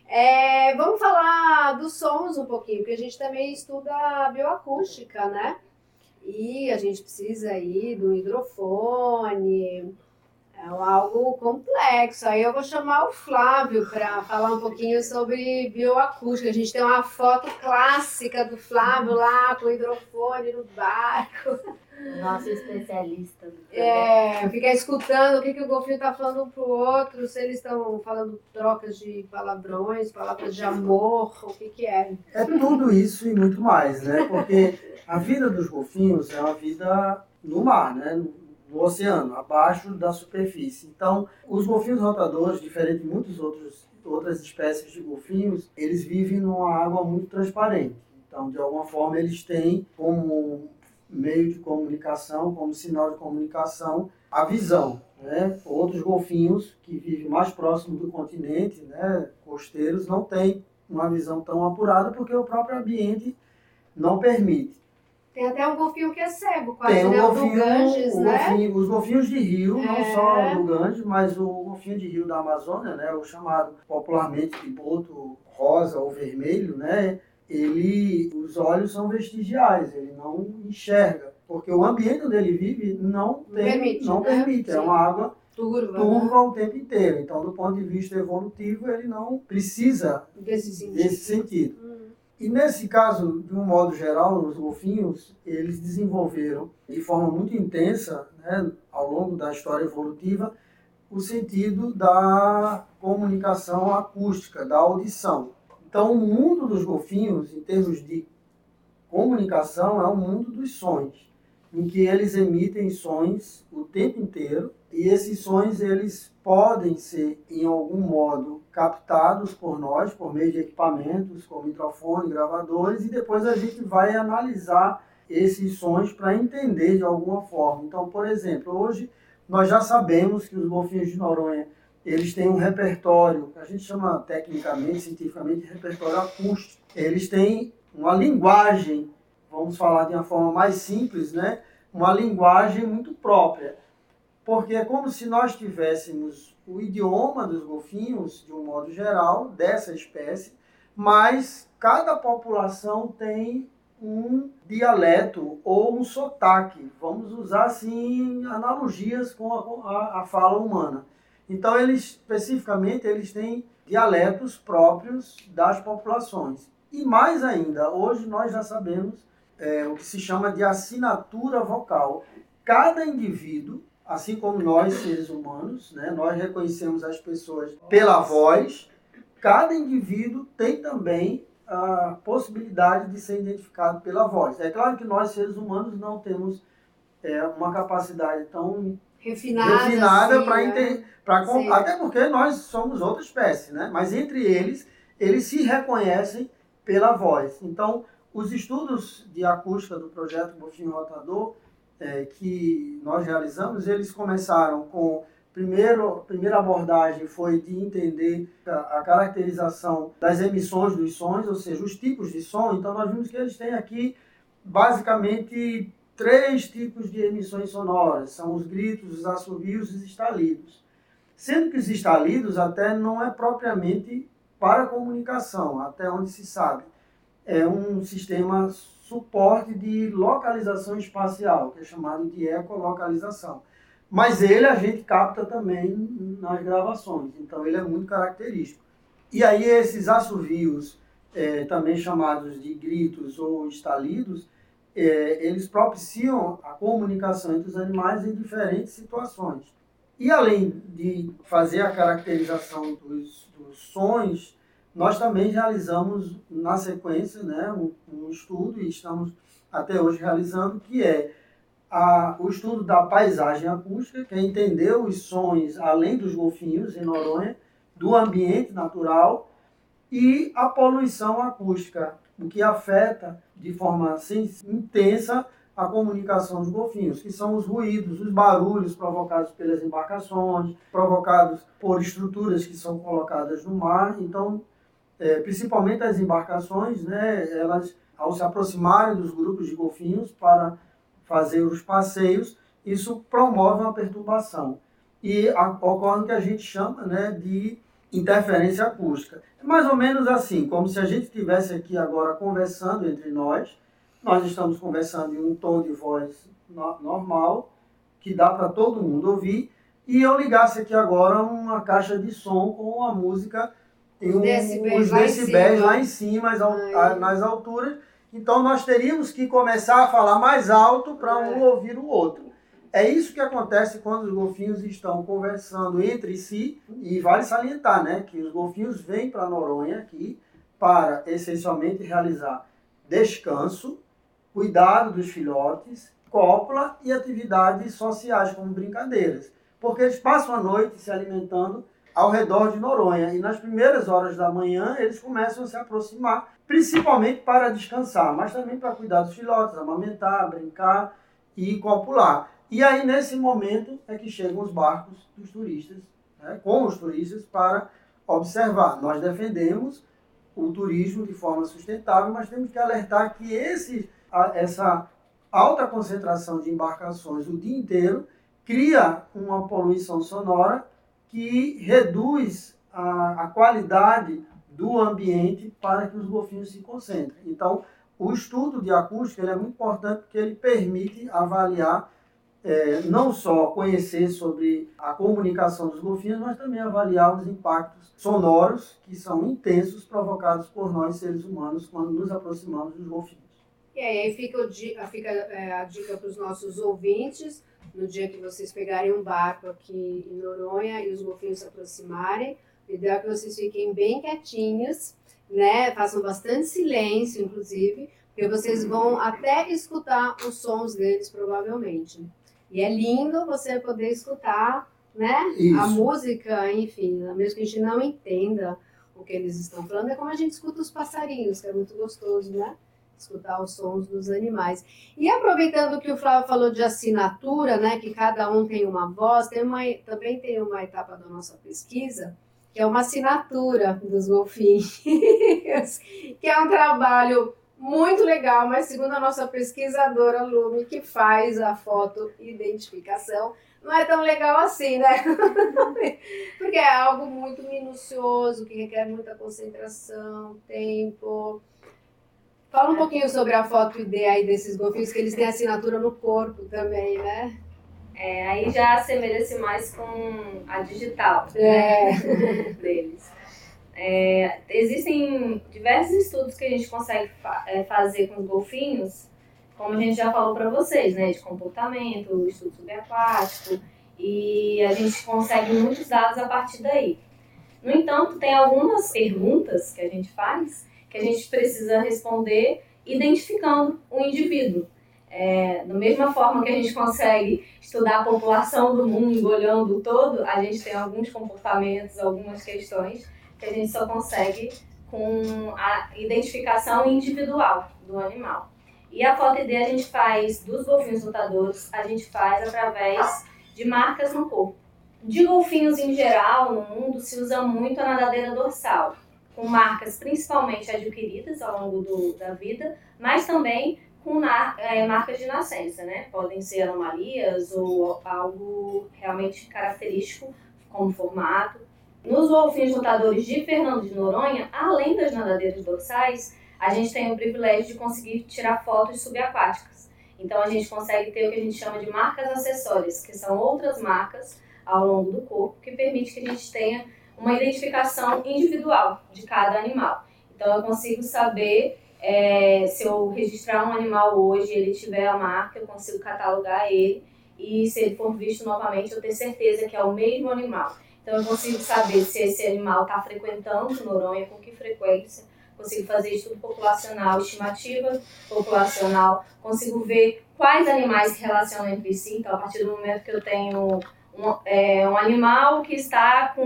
É, vamos falar dos sons um pouquinho, porque a gente também estuda bioacústica, né? E a gente precisa aí do hidrofone, é algo complexo. Aí eu vou chamar o Flávio para falar um pouquinho sobre bioacústica. A gente tem uma foto clássica do Flávio lá com o hidrofone no barco. nosso especialista. do É, ficar escutando o que, que o golfinho está falando um pro outro, se eles estão falando trocas de palavrões, palavras de amor, o que, que é. É tudo isso e muito mais, né? Porque a vida dos golfinhos é uma vida no mar, né? No oceano, abaixo da superfície. Então, os golfinhos rotadores, diferente de muitas outros, outras espécies de golfinhos, eles vivem numa água muito transparente. Então, de alguma forma, eles têm como meio de comunicação, como sinal de comunicação, a visão. Né? Outros golfinhos que vivem mais próximo do continente, né, costeiros, não têm uma visão tão apurada porque o próprio ambiente não permite. Tem até um golfinho que é cego, quase, Tem um né? golfinho, do Ganges, o né? golfinho- os golfinhos de rio, não É. só do Ganges, mas o golfinho de rio da Amazônia, né, o chamado popularmente de boto rosa ou vermelho, né, ele, os olhos são vestigiais, ele não enxerga, porque o ambiente onde ele vive não tem, Permite, não né? permite, é Sim. uma água Turva, né? o tempo inteiro. Então, do ponto de vista evolutivo, ele não precisa Desse sentido. desse sentido. Hum. E nesse caso, de um modo geral, os golfinhos, eles desenvolveram de forma muito intensa, né, ao longo da história evolutiva, o sentido da comunicação acústica, da audição. Então, o mundo dos golfinhos, em termos de comunicação é o mundo dos sons, em que eles emitem sons o tempo inteiro e esses sons eles podem ser em algum modo captados por nós por meio de equipamentos como microfone, gravadores e depois a gente vai analisar esses sons para entender de alguma forma. Então, por exemplo, hoje nós já sabemos que os golfinhos de Noronha eles têm um repertório, que a gente chama tecnicamente, cientificamente, de repertório acústico. Eles têm uma linguagem, vamos falar de uma forma mais simples, né? uma linguagem muito própria. Porque é como se nós tivéssemos o idioma dos golfinhos, de um modo geral, dessa espécie, mas cada população tem um dialeto ou um sotaque. Vamos usar assim analogias com a, a, fala humana. Então eles especificamente eles têm dialetos próprios das populações. E mais ainda, hoje nós já sabemos é, o que se chama de assinatura vocal. Cada indivíduo, assim como nós seres humanos, né, nós reconhecemos as pessoas pela voz. Cada indivíduo tem também a possibilidade de ser identificado pela voz. É claro que nós, seres humanos, não temos é, uma capacidade tão refinada, refinada assim, para né? entender. Até porque nós somos outra espécie, né? mas entre eles, eles se reconhecem pela voz. Então, os estudos de acústica do projeto Golfinho Rotador, é, que nós realizamos, eles começaram com Primeiro, primeira abordagem foi de entender a, a, caracterização das emissões dos sons, ou seja, os tipos de som. Então, nós vimos que eles têm aqui, basicamente, três tipos de emissões sonoras. São os gritos, os assobios e os estalidos. Sendo que os estalidos até não é propriamente para comunicação, até onde se sabe. É um sistema suporte de localização espacial, que é chamado de ecolocalização. Mas ele a gente capta também nas gravações, então ele é muito característico. E aí esses assovios, é, também chamados de gritos ou estalidos, é, eles propiciam a comunicação entre os animais em diferentes situações. E além de fazer a caracterização dos, dos sons, nós também realizamos na sequência né, um, um estudo, e estamos até hoje realizando, que é a, o estudo da paisagem acústica, que é entender os sons além dos golfinhos em Noronha, do ambiente natural e a poluição acústica, o que afeta de forma assim, intensa a comunicação dos golfinhos, que são os ruídos, os barulhos provocados pelas embarcações, provocados por estruturas que são colocadas no mar. Então, é, principalmente as embarcações, né, elas, ao se aproximarem dos grupos de golfinhos para fazer os passeios, isso promove uma perturbação. E a, ocorre o que a gente chama né, de interferência acústica. É mais ou menos assim, como se a gente estivesse aqui agora conversando entre nós, nós estamos conversando em um tom de voz no, normal, que dá para todo mundo ouvir, e eu ligasse aqui agora uma caixa de som com a música em um, decibéis os lá em decibéis cima. lá em cima, a- nas alturas, então nós teríamos que começar a falar mais alto para um ouvir o outro. É isso que acontece quando os golfinhos estão conversando entre si, e vale salientar né, que os golfinhos vêm para Noronha aqui para essencialmente realizar descanso, cuidado dos filhotes, cópula e atividades sociais, como brincadeiras. Porque eles passam a noite se alimentando ao redor de Noronha. E nas primeiras horas da manhã eles começam a se aproximar, principalmente para descansar, mas também para cuidar dos filhotes, amamentar, brincar e copular. E aí, nesse momento, é que chegam os barcos dos turistas, né, com os turistas, para observar. Nós defendemos o turismo de forma sustentável, mas temos que alertar que esse, essa alta concentração de embarcações o dia inteiro cria uma poluição sonora que reduz a, a qualidade do ambiente para que os golfinhos se concentrem. Então, o estudo de acústica é muito importante porque ele permite avaliar é, não só conhecer sobre a comunicação dos golfinhos, mas também avaliar os impactos sonoros que são intensos provocados por nós seres humanos quando nos aproximamos dos golfinhos. E aí, fica, o di- fica é, a dica para os nossos ouvintes, no dia que vocês pegarem um barco aqui em Noronha e os golfinhos se aproximarem, o ideal é que vocês fiquem bem quietinhos, né? Façam bastante silêncio, inclusive, Porque vocês vão até escutar os sons deles, provavelmente. E é lindo você poder escutar, né? Isso. A música, enfim, mesmo que a gente não entenda o que eles estão falando, é como a gente escuta os passarinhos, que é muito gostoso, né? Escutar os sons dos animais. E aproveitando que o Flávio falou de assinatura, né? Que cada um tem uma voz, tem uma, também tem uma etapa da nossa pesquisa, que é uma assinatura dos golfinhos, que é um trabalho muito legal, mas segundo a nossa pesquisadora Lume, que faz a foto identificação, não é tão legal assim, né? Porque é algo muito minucioso, que requer muita concentração, tempo. Fala um pouquinho sobre a foto ID aí desses golfinhos, que eles têm assinatura no corpo também, né? É, aí já assemelha-se mais com a digital É. né, deles. É, existem diversos estudos que a gente consegue fa- é, fazer com os golfinhos, como a gente já falou para vocês, né, de comportamento, estudo subaquático, e a gente consegue muitos dados a partir daí. No entanto, tem algumas perguntas que a gente faz que a gente precisa responder identificando o indivíduo. É, da mesma forma que a gente consegue estudar a população do mundo olhando o todo, a gente tem alguns comportamentos, algumas questões que a gente só consegue com a identificação individual do animal. E a foto ID a gente faz dos golfinhos lutadores, a gente faz através de marcas no corpo. De golfinhos em geral, no mundo, se usa muito a nadadeira dorsal, com marcas principalmente adquiridas ao longo do, da vida, mas também com é, marcas de nascença, né? Podem ser anomalias ou algo realmente característico, como formato. Nos golfinhos lutadores de Fernando de Noronha, além das nadadeiras dorsais, a gente tem o privilégio de conseguir tirar fotos subaquáticas. Então a gente consegue ter o que a gente chama de marcas acessórias, que são outras marcas ao longo do corpo, que permite que a gente tenha uma identificação individual de cada animal. Então eu consigo saber é, se eu registrar um animal hoje, ele tiver a marca, eu consigo catalogar ele e se ele for visto novamente, eu ter certeza que é o mesmo animal. Então eu consigo saber se esse animal está frequentando Noronha, com que frequência, consigo fazer estudo populacional, estimativa populacional, consigo ver quais animais se relacionam entre si. Então, a partir do momento que eu tenho um, é, um animal que está com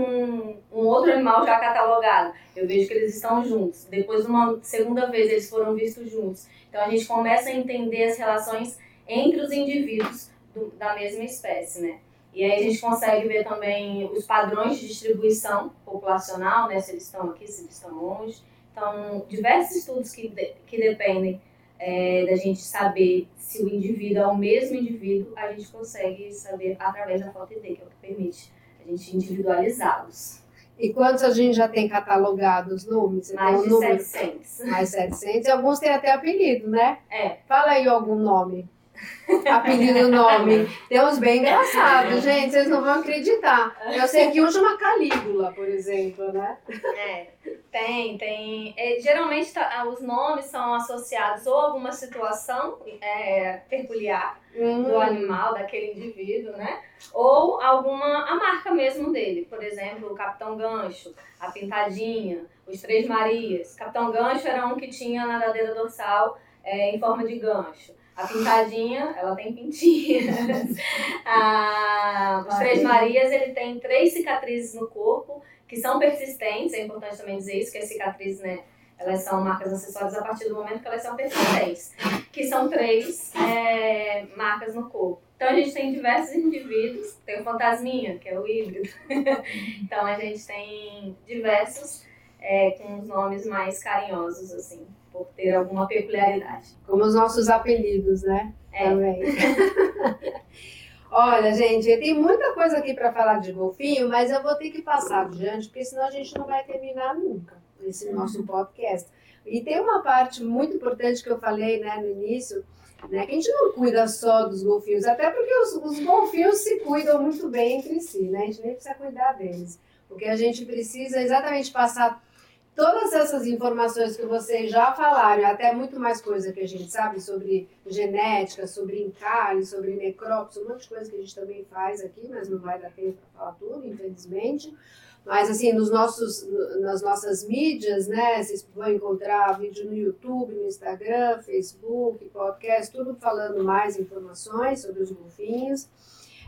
um outro animal já catalogado, eu vejo que eles estão juntos. Depois, uma segunda vez, eles foram vistos juntos. Então, a gente começa a entender as relações entre os indivíduos do- da mesma espécie, né? E aí a gente consegue ver também os padrões de distribuição populacional, né? Se eles estão aqui, se eles estão longe. Então, diversos estudos que, de- que dependem é, da gente saber se o indivíduo é o mesmo indivíduo, a gente consegue saber através da foto ID, que é o que permite a gente individualizá-los. E quantos a gente já tem catalogados, Lume? Você Mais tem um de número? 700. Mais 700. E alguns têm até apelido, né? É. Fala aí algum nome. Apelido, nome. Tem uns bem engraçados, gente. Vocês não vão acreditar. Eu sei que um chama Calígula, por exemplo, né? É, tem, tem. é, geralmente tá- ah, os nomes são associados ou a alguma situação é, peculiar Hum. do animal, daquele indivíduo, né? Ou alguma, a marca mesmo dele. Por exemplo, o Capitão Gancho, a Pintadinha, os Três Marias. Capitão Gancho era um que tinha a nadadeira dorsal é, em forma de gancho. A Pintadinha, ela tem pintinhas. Os Três Marias, ele tem três cicatrizes no corpo que são persistentes, é importante também dizer isso, que as cicatrizes, né, elas são marcas acessórias a partir do momento que elas são persistentes, que são três é, marcas no corpo. Então a gente tem diversos indivíduos, tem o fantasminha, que é o híbrido. então a gente tem diversos é, com os nomes mais carinhosos, assim, por ter alguma peculiaridade. Como os nossos apelidos, né? É. Também. Olha, gente, tem muita coisa aqui para falar de golfinho, mas eu vou ter que passar adiante, porque senão a gente não vai terminar nunca esse nosso podcast. E tem uma parte muito importante que eu falei né, no início, né, que a gente não cuida só dos golfinhos, até porque os, os golfinhos se cuidam muito bem entre si, né? A gente nem precisa cuidar deles, porque a gente precisa exatamente passar todas essas informações que vocês já falaram, até muito mais coisa que a gente sabe sobre genética, sobre encalhe, sobre necrópsia, um monte de coisa que a gente também faz aqui, mas não vai dar tempo para falar tudo, infelizmente. Mas assim, nos nossos, nas nossas mídias, né? Vocês vão encontrar vídeo no YouTube, no Instagram, Facebook, podcast, tudo falando mais informações sobre os golfinhos.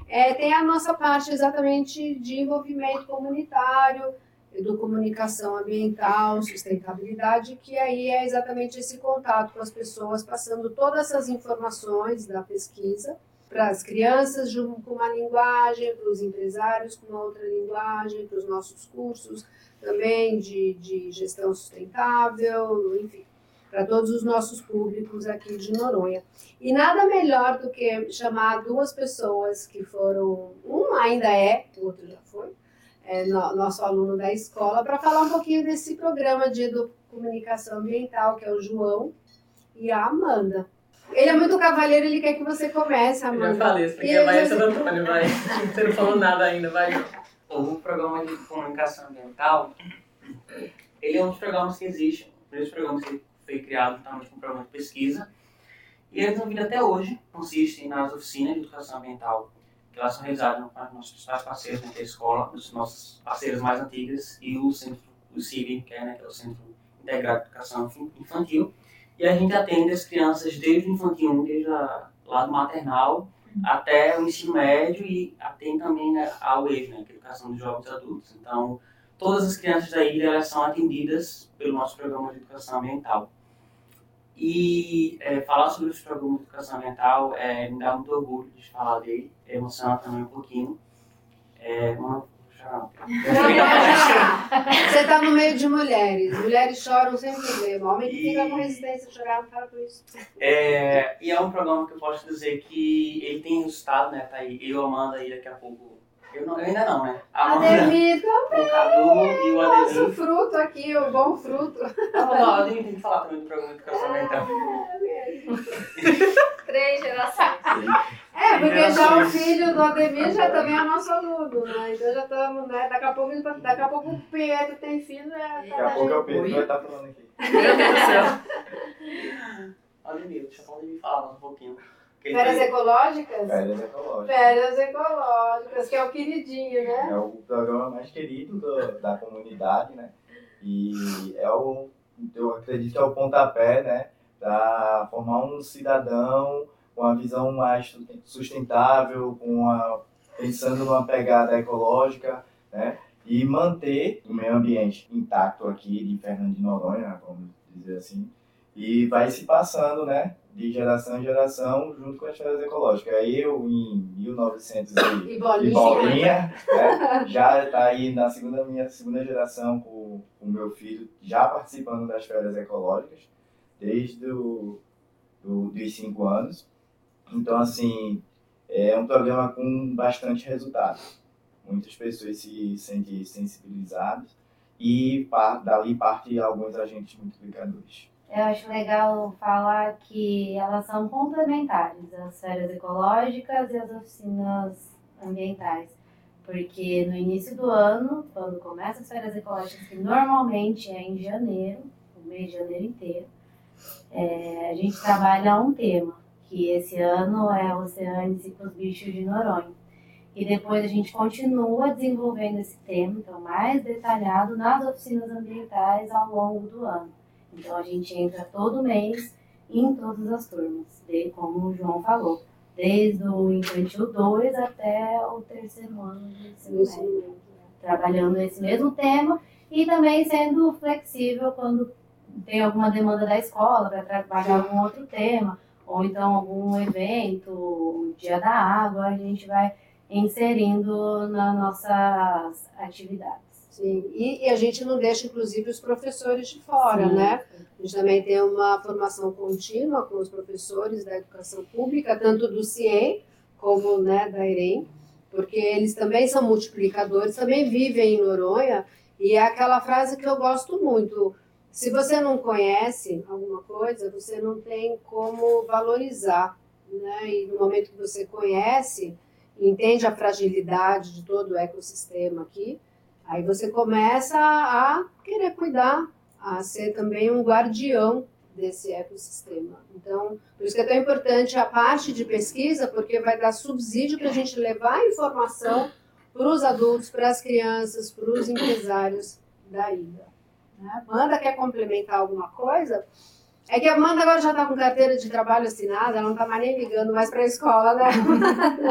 É, tem a nossa parte exatamente de envolvimento comunitário, do comunicação ambiental, sustentabilidade, que aí é exatamente esse contato com as pessoas, passando todas essas informações da pesquisa para as crianças com uma linguagem, para os empresários com outra linguagem, para os nossos cursos também de, de gestão sustentável, enfim, para todos os nossos públicos aqui de Noronha. E nada melhor do que chamar duas pessoas que foram, um ainda é, o outro já foi, é, no, nosso aluno da escola, para falar um pouquinho desse programa de comunicação ambiental, que é o João e a Amanda. Ele é muito cavalheiro, ele quer que você comece, Amanda. Eu já falei, isso aqui vai ser Antônio, vai. Você não falou nada ainda, vai. O programa de comunicação ambiental, ele é um dos programas que existe, um dos programas que foi criado justamente como programa de pesquisa, e eles estão vindo até hoje, consiste nas oficinas de educação ambiental, que elas são realizadas os nossos principais parceiros, né, é a escola, os nossos parceiros mais antigos, e o centro, o CIB, que é, né, que é o Centro Integrado de Educação Infantil, e a gente atende as crianças desde o infantil 1, desde a, lá do maternal, até o ensino médio e atende também né, a UEJ, né, que é a Educação dos Jovens Adultos. Então, todas as crianças da ilha elas são atendidas pelo nosso programa de educação ambiental. E é, falar sobre esse programa de educação ambiental é, me dá muito orgulho de falar dele, é emociona também um pouquinho. É, uma, Você está no meio de mulheres. Mulheres choram sem problema. Homem que e... fica com resistência a chorar, não fala por isso. É, e é um programa que eu posso dizer que ele tem resultado, né? Tá aí. Eu, Amanda, aí daqui a pouco. Eu, não, eu ainda não, né? A Amanda, Ademir também. O Cadu e o Ademir. Nosso fruto aqui, o bom fruto. Não, não, o Ademir tem que falar também do programa de educação. É mesmo. Três gerações. É, porque já o filho do Ademir já também é nosso aluno, né? Então já estamos, né? Daqui a pouco, daqui a pouco o Pedro tem filho, é. Daqui a pouco é o Pedro vai estar falando aqui. Meu Deus do céu. Ademir, deixa eu Ademir falar um pouquinho. Férias ecológicas? Férias ecológicas. Férias ecológicas, que é o queridinho, né? É o programa mais querido do, da comunidade, né? E é o, eu acredito que é o pontapé, né? Para formar um cidadão com uma visão mais sustentável, com uma, pensando numa pegada ecológica, né? E manter o meio ambiente intacto aqui de Fernando de Noronha, vamos dizer assim, e vai se passando, né? De geração em geração, junto com as férias ecológicas. Eu, em 1900 e, e bolinha, e bolinha né? já está aí na segunda minha segunda geração com o meu filho, já participando das férias ecológicas, desde do, dos cinco anos. Então, assim, é um programa com bastante resultado. Muitas pessoas se sentem sensibilizadas e dali parte alguns agentes multiplicadores. Eu acho legal falar que elas são complementares, as férias ecológicas e as oficinas ambientais. Porque no início do ano, quando começa as férias ecológicas, que normalmente é em janeiro, o mês de janeiro inteiro, é, a gente trabalha um tema que esse ano é Oceânice para os bichos de Noronha. E depois a gente continua desenvolvendo esse tema, então mais detalhado, nas oficinas ambientais ao longo do ano. Então a gente entra todo mês em todas as turmas, de, como o João falou, desde o infantil 2 até o terceiro ano de ensino médio, trabalhando esse mesmo tema e também sendo flexível quando tem alguma demanda da escola para trabalhar algum outro tema ou então algum evento, dia da água, a gente vai inserindo nas nossas atividades. Sim, e, e, a gente não deixa, inclusive, os professores de fora, Sim. né? A gente também tem uma formação contínua com os professores da educação pública, tanto do CIE como né, da IREM, porque eles também são multiplicadores, também vivem em Noronha, e é aquela frase que eu gosto muito, se você não conhece alguma coisa, você não tem como valorizar. Né? E no momento que você conhece, entende a fragilidade de todo o ecossistema aqui, aí você começa a querer cuidar, a ser também um guardião desse ecossistema. Então, por isso que é tão importante a parte de pesquisa, porque vai dar subsídio para a gente levar a informação para os adultos, para as crianças, para os empresários da ilha. Né? Amanda quer complementar alguma coisa? É que a Amanda agora já está com carteira de trabalho assinada, ela não está mais nem ligando mais para a escola, né?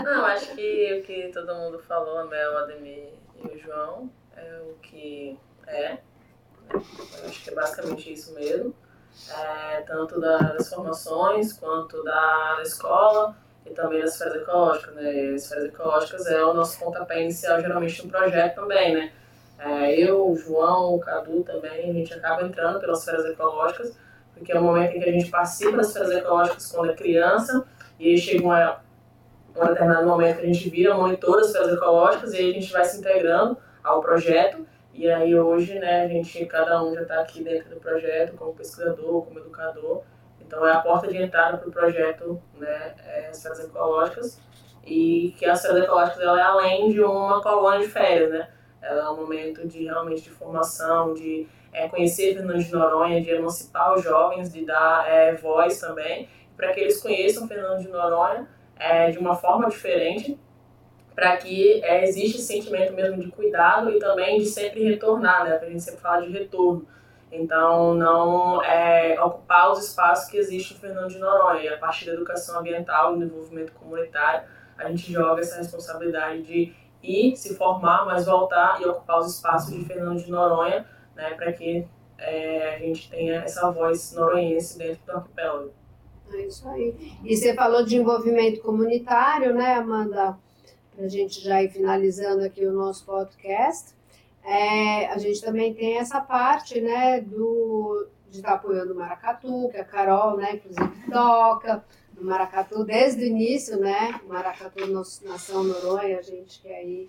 Não, acho que o que todo mundo falou, Mel, o Ademir e o João, é o que é. Eu acho que é basicamente isso mesmo. É, tanto das formações quanto da escola e também das esferas ecológicas. Né? As esferas ecológicas é o nosso pontapé inicial, geralmente, no projeto também, né? É, eu, o João, o Cadu também, a gente acaba entrando pelas esferas ecológicas, porque é o momento em que a gente participa das esferas ecológicas quando é criança, e chega uma, um determinado momento que a gente vira monitor das esferas ecológicas, e aí a gente vai se integrando ao projeto, e aí hoje, né, a gente, cada um já está aqui dentro do projeto, como pesquisador, como educador, então é a porta de entrada para o projeto, né, é, as esferas ecológicas, e que as esferas ecológicas ela é além de uma colônia de férias, né, ela é um momento de realmente de formação, de é, conhecer Fernando de Noronha, de emancipar os jovens, de dar é, voz também, para que eles conheçam Fernando de Noronha é, de uma forma diferente, para que é, exista esse sentimento mesmo de cuidado e também de sempre retornar, né? A gente sempre fala de retorno. Então, não é, ocupar os espaços que existem em Fernando de Noronha. E a partir da educação ambiental e do desenvolvimento comunitário, a gente joga essa responsabilidade de ir se formar, mas voltar e ocupar os espaços de Fernando de Noronha, né, para que é, a gente tenha essa voz noronhense dentro do arquipélago. É isso aí. E você falou de envolvimento comunitário, né, Amanda? Para a gente já ir finalizando aqui o nosso podcast. É, a gente também tem essa parte, né, do, de estar apoiando o Maracatu, que a Carol, né, inclusive toca no Maracatu desde o início, né? Maracatu Nação Noronha, a gente que aí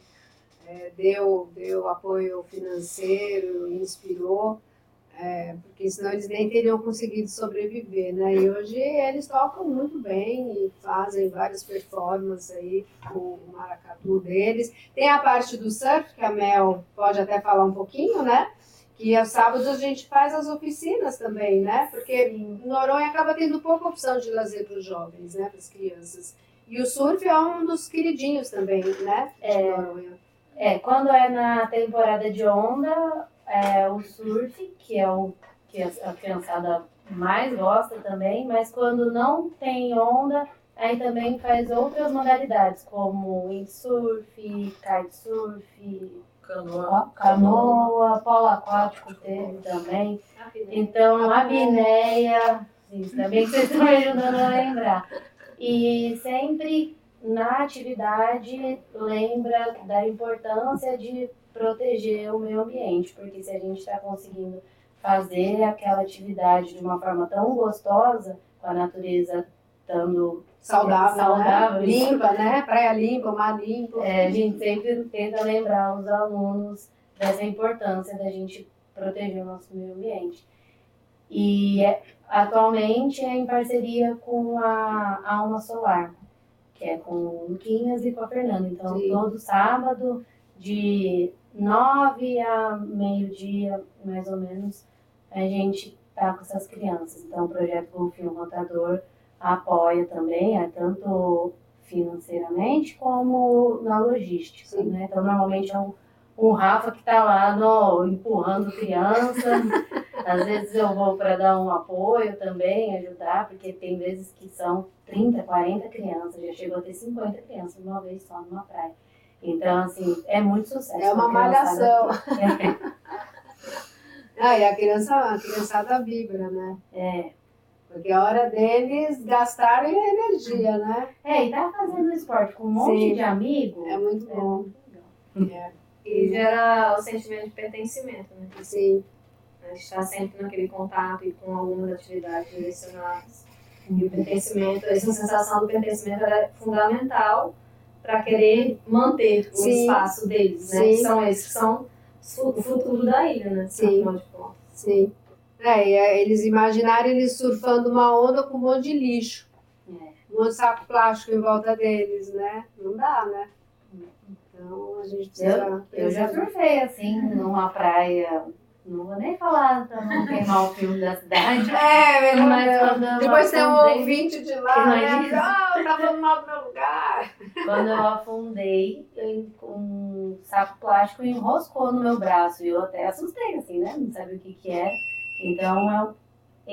é, deu, deu apoio financeiro, inspirou, é, porque senão eles nem teriam conseguido sobreviver, né? E hoje eles tocam muito bem e fazem várias performances aí com o maracatu deles. Tem a parte do surf, que a Mel pode até falar um pouquinho, né? que aos sábados a gente faz as oficinas também, né? Porque Noronha acaba tendo pouca opção de lazer para os jovens, né? Para as crianças. E o surf é um dos queridinhos também, né? De é, Noronha. É, quando é na temporada de onda, é o surf, que é o que a criançada mais gosta também, mas quando não tem onda, aí também faz outras modalidades, como windsurf, kitesurf, Canoa. Canoa, polo aquático teve também. Então, a Binéia, isso também que vocês estão me ajudando a lembrar. E sempre na atividade lembra da importância de proteger o meio ambiente, porque se a gente está conseguindo fazer aquela atividade de uma forma tão gostosa, com a natureza estando saudável, saudável né? limpa, né? Praia limpa, mar limpo. É, a gente sempre tenta lembrar os alunos dessa importância da gente proteger o nosso meio ambiente. E é, atualmente é em parceria com a Alma Solar, que é com o Luquinhas e com a Fernanda. Então, Sim. todo sábado, de nove a meio-dia, mais ou menos, a gente tá com essas crianças. Então, o projeto Golfinho Rotador apoia também, é tanto financeiramente como na logística, né? Então, normalmente é um, um Rafa que está lá no, empurrando criança. Às vezes eu vou para dar um apoio também, ajudar, porque tem vezes que são 30, 40 crianças, já chegou a ter 50 crianças uma vez só numa praia. Então, assim, é muito sucesso. É uma malhação. aqui. Ah, e a criança, a criançada vibra, né? É. Porque é a hora deles gastarem a energia, né? É, e tá fazendo esporte com um monte Sim. de amigo. É muito bom. É. E gera o sentimento de pertencimento, né? Sim. A gente está sempre naquele contato e com algumas atividades direcionadas. E o pertencimento, essa sensação do pertencimento é fundamental para querer manter o Sim. espaço deles, né? Sim. Que são esses que são o futuro da ilha, né? Sim. Afinal de contas. Sim. É, e é, eles imaginarem eles surfando uma onda com um monte de lixo. É. Um monte de saco plástico em volta deles, né? Não dá, né? Então a gente precisa. Eu, eu já surfei assim, numa praia. Não vou nem falar pra não queimar o filme da cidade. É, melhor Mas não. quando eu Depois tem um ouvinte de lá, né? Ah, tá falando mal do meu lugar. Quando eu afundei, eu, um saco plástico enroscou no meu braço. E eu até assustei, assim, né? Não sabia o que que era. Então é,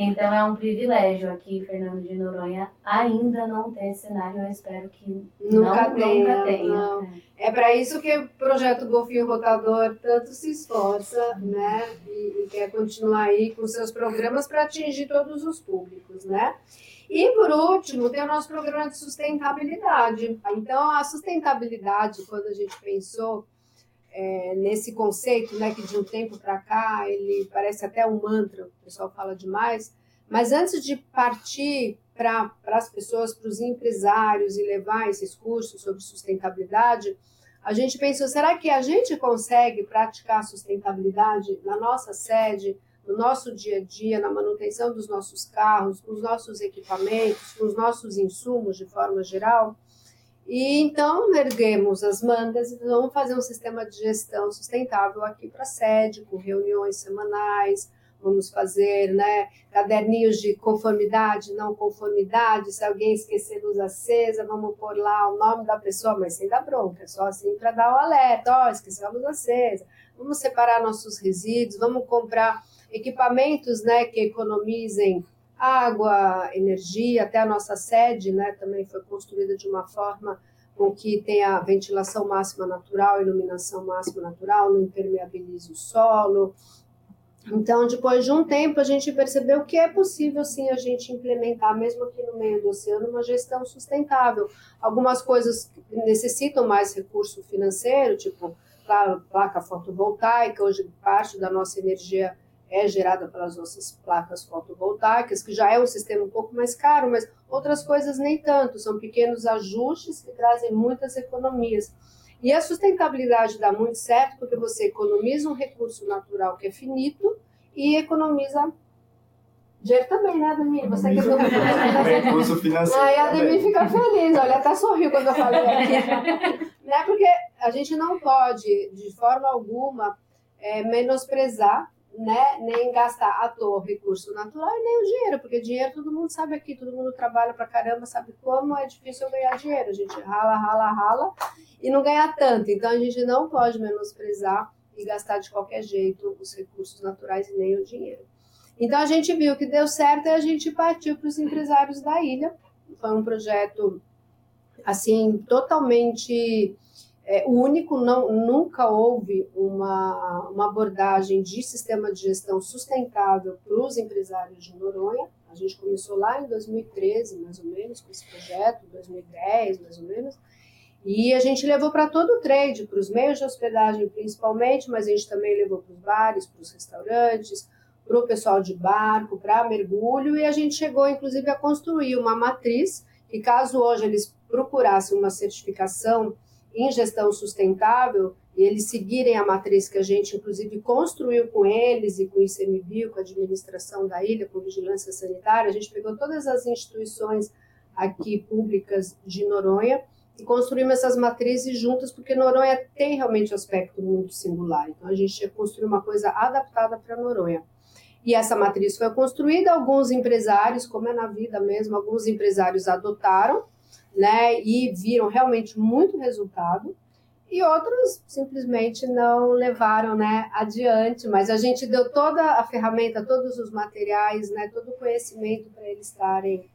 então é um privilégio aqui, Fernando de Noronha, ainda não ter cenário. Eu espero que Nunca não, tenha, nunca tenha. não. É para isso que o projeto Golfinho Rotador tanto se esforça, né? E, e quer continuar aí com seus programas para atingir todos os públicos, né? E por último, tem o nosso programa de sustentabilidade. Então, a sustentabilidade, quando a gente pensou é, nesse conceito, né, que de um tempo para cá ele parece até um mantra, o pessoal fala demais, mas antes de partir para as pessoas, para os empresários e levar esses cursos sobre sustentabilidade, a gente pensou, será que a gente consegue praticar sustentabilidade na nossa sede, no nosso dia a dia, na manutenção dos nossos carros, com os nossos equipamentos, com os nossos insumos de forma geral? E então erguemos as mangas e vamos fazer um sistema de gestão sustentável aqui para a sede, com reuniões semanais, vamos fazer né, caderninhos de conformidade, não conformidade, se alguém esquecer luz acesa, vamos pôr lá o nome da pessoa, mas sem dar bronca, só assim para dar o alerta, oh, esqueceu a luz acesa, vamos separar nossos resíduos, vamos comprar equipamentos né, que economizem água, energia, até a nossa sede né, também foi construída de uma forma com que tenha ventilação máxima natural, iluminação máxima natural, não impermeabilize o solo. Então, depois de um tempo, a gente percebeu que é possível sim a gente implementar, mesmo aqui no meio do oceano, uma gestão sustentável. Algumas coisas necessitam mais recurso financeiro, tipo, claro, placa fotovoltaica, hoje parte da nossa energia é gerada pelas nossas placas fotovoltaicas, que já é um sistema um pouco mais caro, mas outras coisas nem tanto, são pequenos ajustes que trazem muitas economias. E a sustentabilidade dá muito certo porque você economiza um recurso natural que é finito e economiza dinheiro também, né, Ademir? Você que é recurso financeiro. Aí a Ademir fica feliz, olha, até sorriu quando eu falei aqui. né? Porque a gente não pode, de forma alguma, é, menosprezar né, nem gastar à toa o recurso natural e nem o dinheiro, porque dinheiro todo mundo sabe aqui, todo mundo trabalha pra caramba, sabe como é difícil ganhar dinheiro. A gente rala, rala, rala e não ganha tanto. Então a gente não pode menosprezar e gastar de qualquer jeito os recursos naturais e nem o dinheiro. Então a gente viu que deu certo e a gente partiu para os empresários da ilha. Foi um projeto assim totalmente é, único, não, nunca houve uma, uma abordagem de sistema de gestão sustentável para os empresários de Noronha. A gente começou lá em 2013, mais ou menos, com esse projeto, 2010, mais ou menos. E a gente levou para todo o trade, para os meios de hospedagem principalmente, mas a gente também levou para os bares, para os restaurantes, para o pessoal de barco, para mergulho, e a gente chegou, inclusive, a construir uma matriz que, caso hoje eles procurassem uma certificação em gestão sustentável e eles seguirem a matriz que a gente, inclusive, construiu com eles e com o ICMBio, com a administração da ilha, com vigilância sanitária, a gente pegou todas as instituições aqui públicas de Noronha e construímos essas matrizes juntas, porque Noronha tem realmente um aspecto muito singular. Então, a gente ia construir uma coisa adaptada para Noronha. E essa matriz foi construída, alguns empresários, como é na vida mesmo, alguns empresários adotaram, né, e viram realmente muito resultado, e outros simplesmente não levaram né, adiante, mas a gente deu toda a ferramenta, todos os materiais, né, todo o conhecimento para eles estarem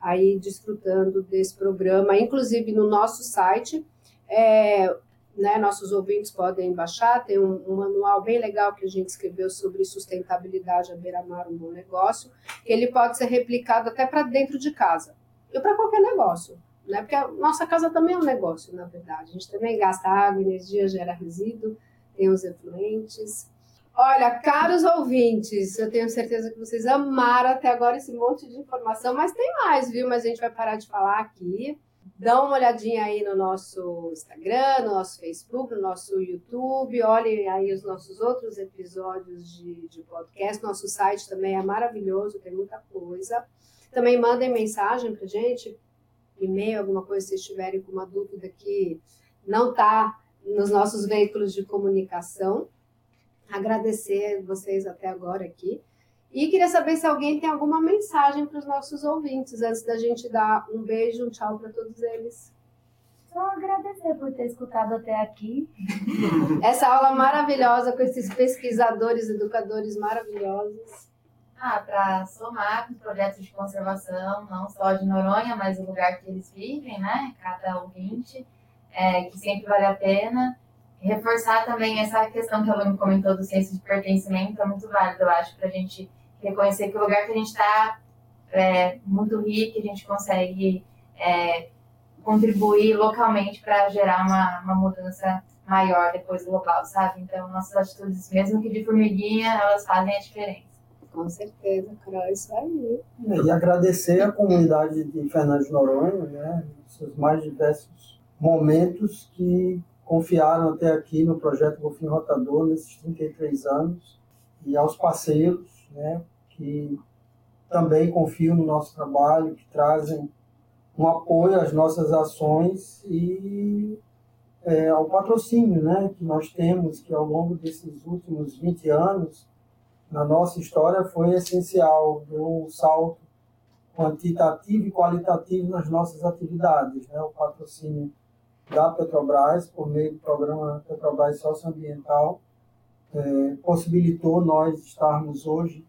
aí desfrutando desse programa, inclusive no nosso site, é, né, nossos ouvintes podem baixar, tem um, um, manual bem legal que a gente escreveu sobre sustentabilidade à beira-mar, um bom negócio, que ele pode ser replicado até para dentro de casa, e para qualquer negócio né? Porque a nossa casa também é um negócio, na verdade. A gente também gasta água, energia, gera resíduo, tem os efluentes. Olha, caros ouvintes, eu tenho certeza que vocês amaram até agora esse monte de informação, mas tem mais, viu? Mas a gente vai parar de falar aqui. Dá uma olhadinha aí no nosso Instagram, no nosso Facebook, no nosso YouTube. Olhem aí os nossos outros episódios de, de podcast. Nosso site também é maravilhoso, tem muita coisa. Também mandem mensagem pra gente e-mail, alguma coisa, se estiverem com uma dúvida que não está nos nossos veículos de comunicação. Agradecer vocês até agora aqui. E queria saber se alguém tem alguma mensagem para os nossos ouvintes, antes da gente dar um beijo, um tchau para todos eles. Só agradecer por ter escutado até aqui. Essa aula maravilhosa com esses pesquisadores, educadores maravilhosos. Ah, para somar com os projetos de conservação, não só de Noronha, mas o lugar que eles vivem, né? Cada ouvinte, é, que sempre vale a pena. Reforçar também essa questão que a Lumi comentou do senso de pertencimento, é muito válido, eu acho, para a gente reconhecer que o lugar que a gente está é muito rico, a gente consegue é, contribuir localmente para gerar uma, uma mudança maior depois global, sabe? Então, nossas atitudes, mesmo que de formiguinha, elas fazem a diferença. Com certeza, Carol, é isso aí. E agradecer a comunidade de Fernando Noronha, né, seus mais diversos momentos que confiaram até aqui no projeto Golfinho Rotador nesses 33 anos e aos parceiros, né, que também confiam no nosso trabalho, que trazem um apoio às nossas ações e é, ao patrocínio né, que nós temos, que ao longo desses últimos 20 anos, na nossa história, foi essencial, um salto quantitativo e qualitativo nas nossas atividades. Né? O patrocínio da Petrobras, por meio do programa Petrobras Socioambiental, é, possibilitou nós estarmos hoje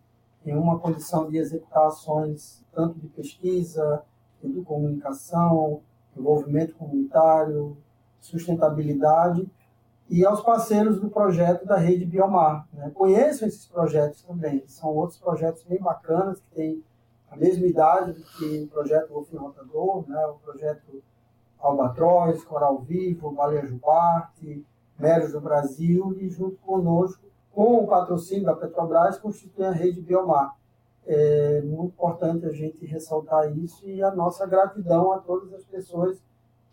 em uma condição de executar ações tanto de pesquisa, de comunicação, envolvimento comunitário, sustentabilidade e aos parceiros do projeto da Rede Biomar. Né? Conheçam esses projetos também, são outros projetos bem bacanas que têm a mesma idade do que o projeto Golfinho Rotador, né? o projeto Albatroz, Coral Vivo, Baleia Jubarte, Médios do Brasil e junto conosco, com o patrocínio da Petrobras, constitui a Rede Biomar. É muito importante a gente ressaltar isso e a nossa gratidão a todas as pessoas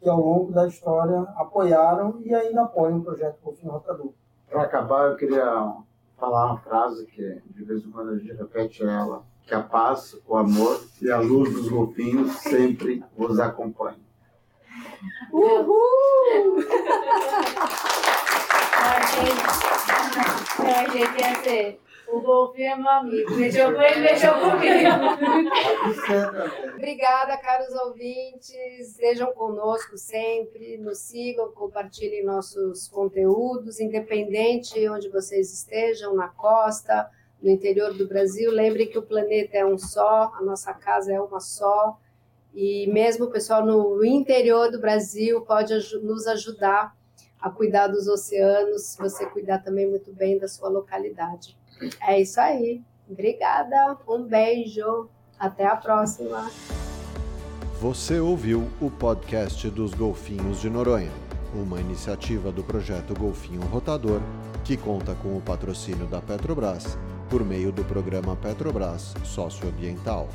que ao longo da história apoiaram e ainda apoiam o projeto Golfinho Rotador. Para acabar, eu queria falar uma frase que de vez em quando a gente repete ela, que a paz, o amor e a luz dos golfinhos sempre vos acompanhem. Uhul! Que ia ser. O golfinho é meu amigo. Mexeu com ele, mexeu comigo. Obrigada, caros ouvintes. Sejam conosco sempre, nos sigam, compartilhem nossos conteúdos, independente onde vocês estejam, na costa, no interior do Brasil. Lembrem que o planeta é um só, a nossa casa é uma só. E mesmo o pessoal no interior do Brasil pode nos ajudar a cuidar dos oceanos, se você cuidar também muito bem da sua localidade. É isso aí. Obrigada, um beijo, até a próxima. Você ouviu o podcast dos Golfinhos de Noronha, uma iniciativa do projeto Golfinho Rotador, que conta com o patrocínio da Petrobras por meio do programa Petrobras Socioambiental.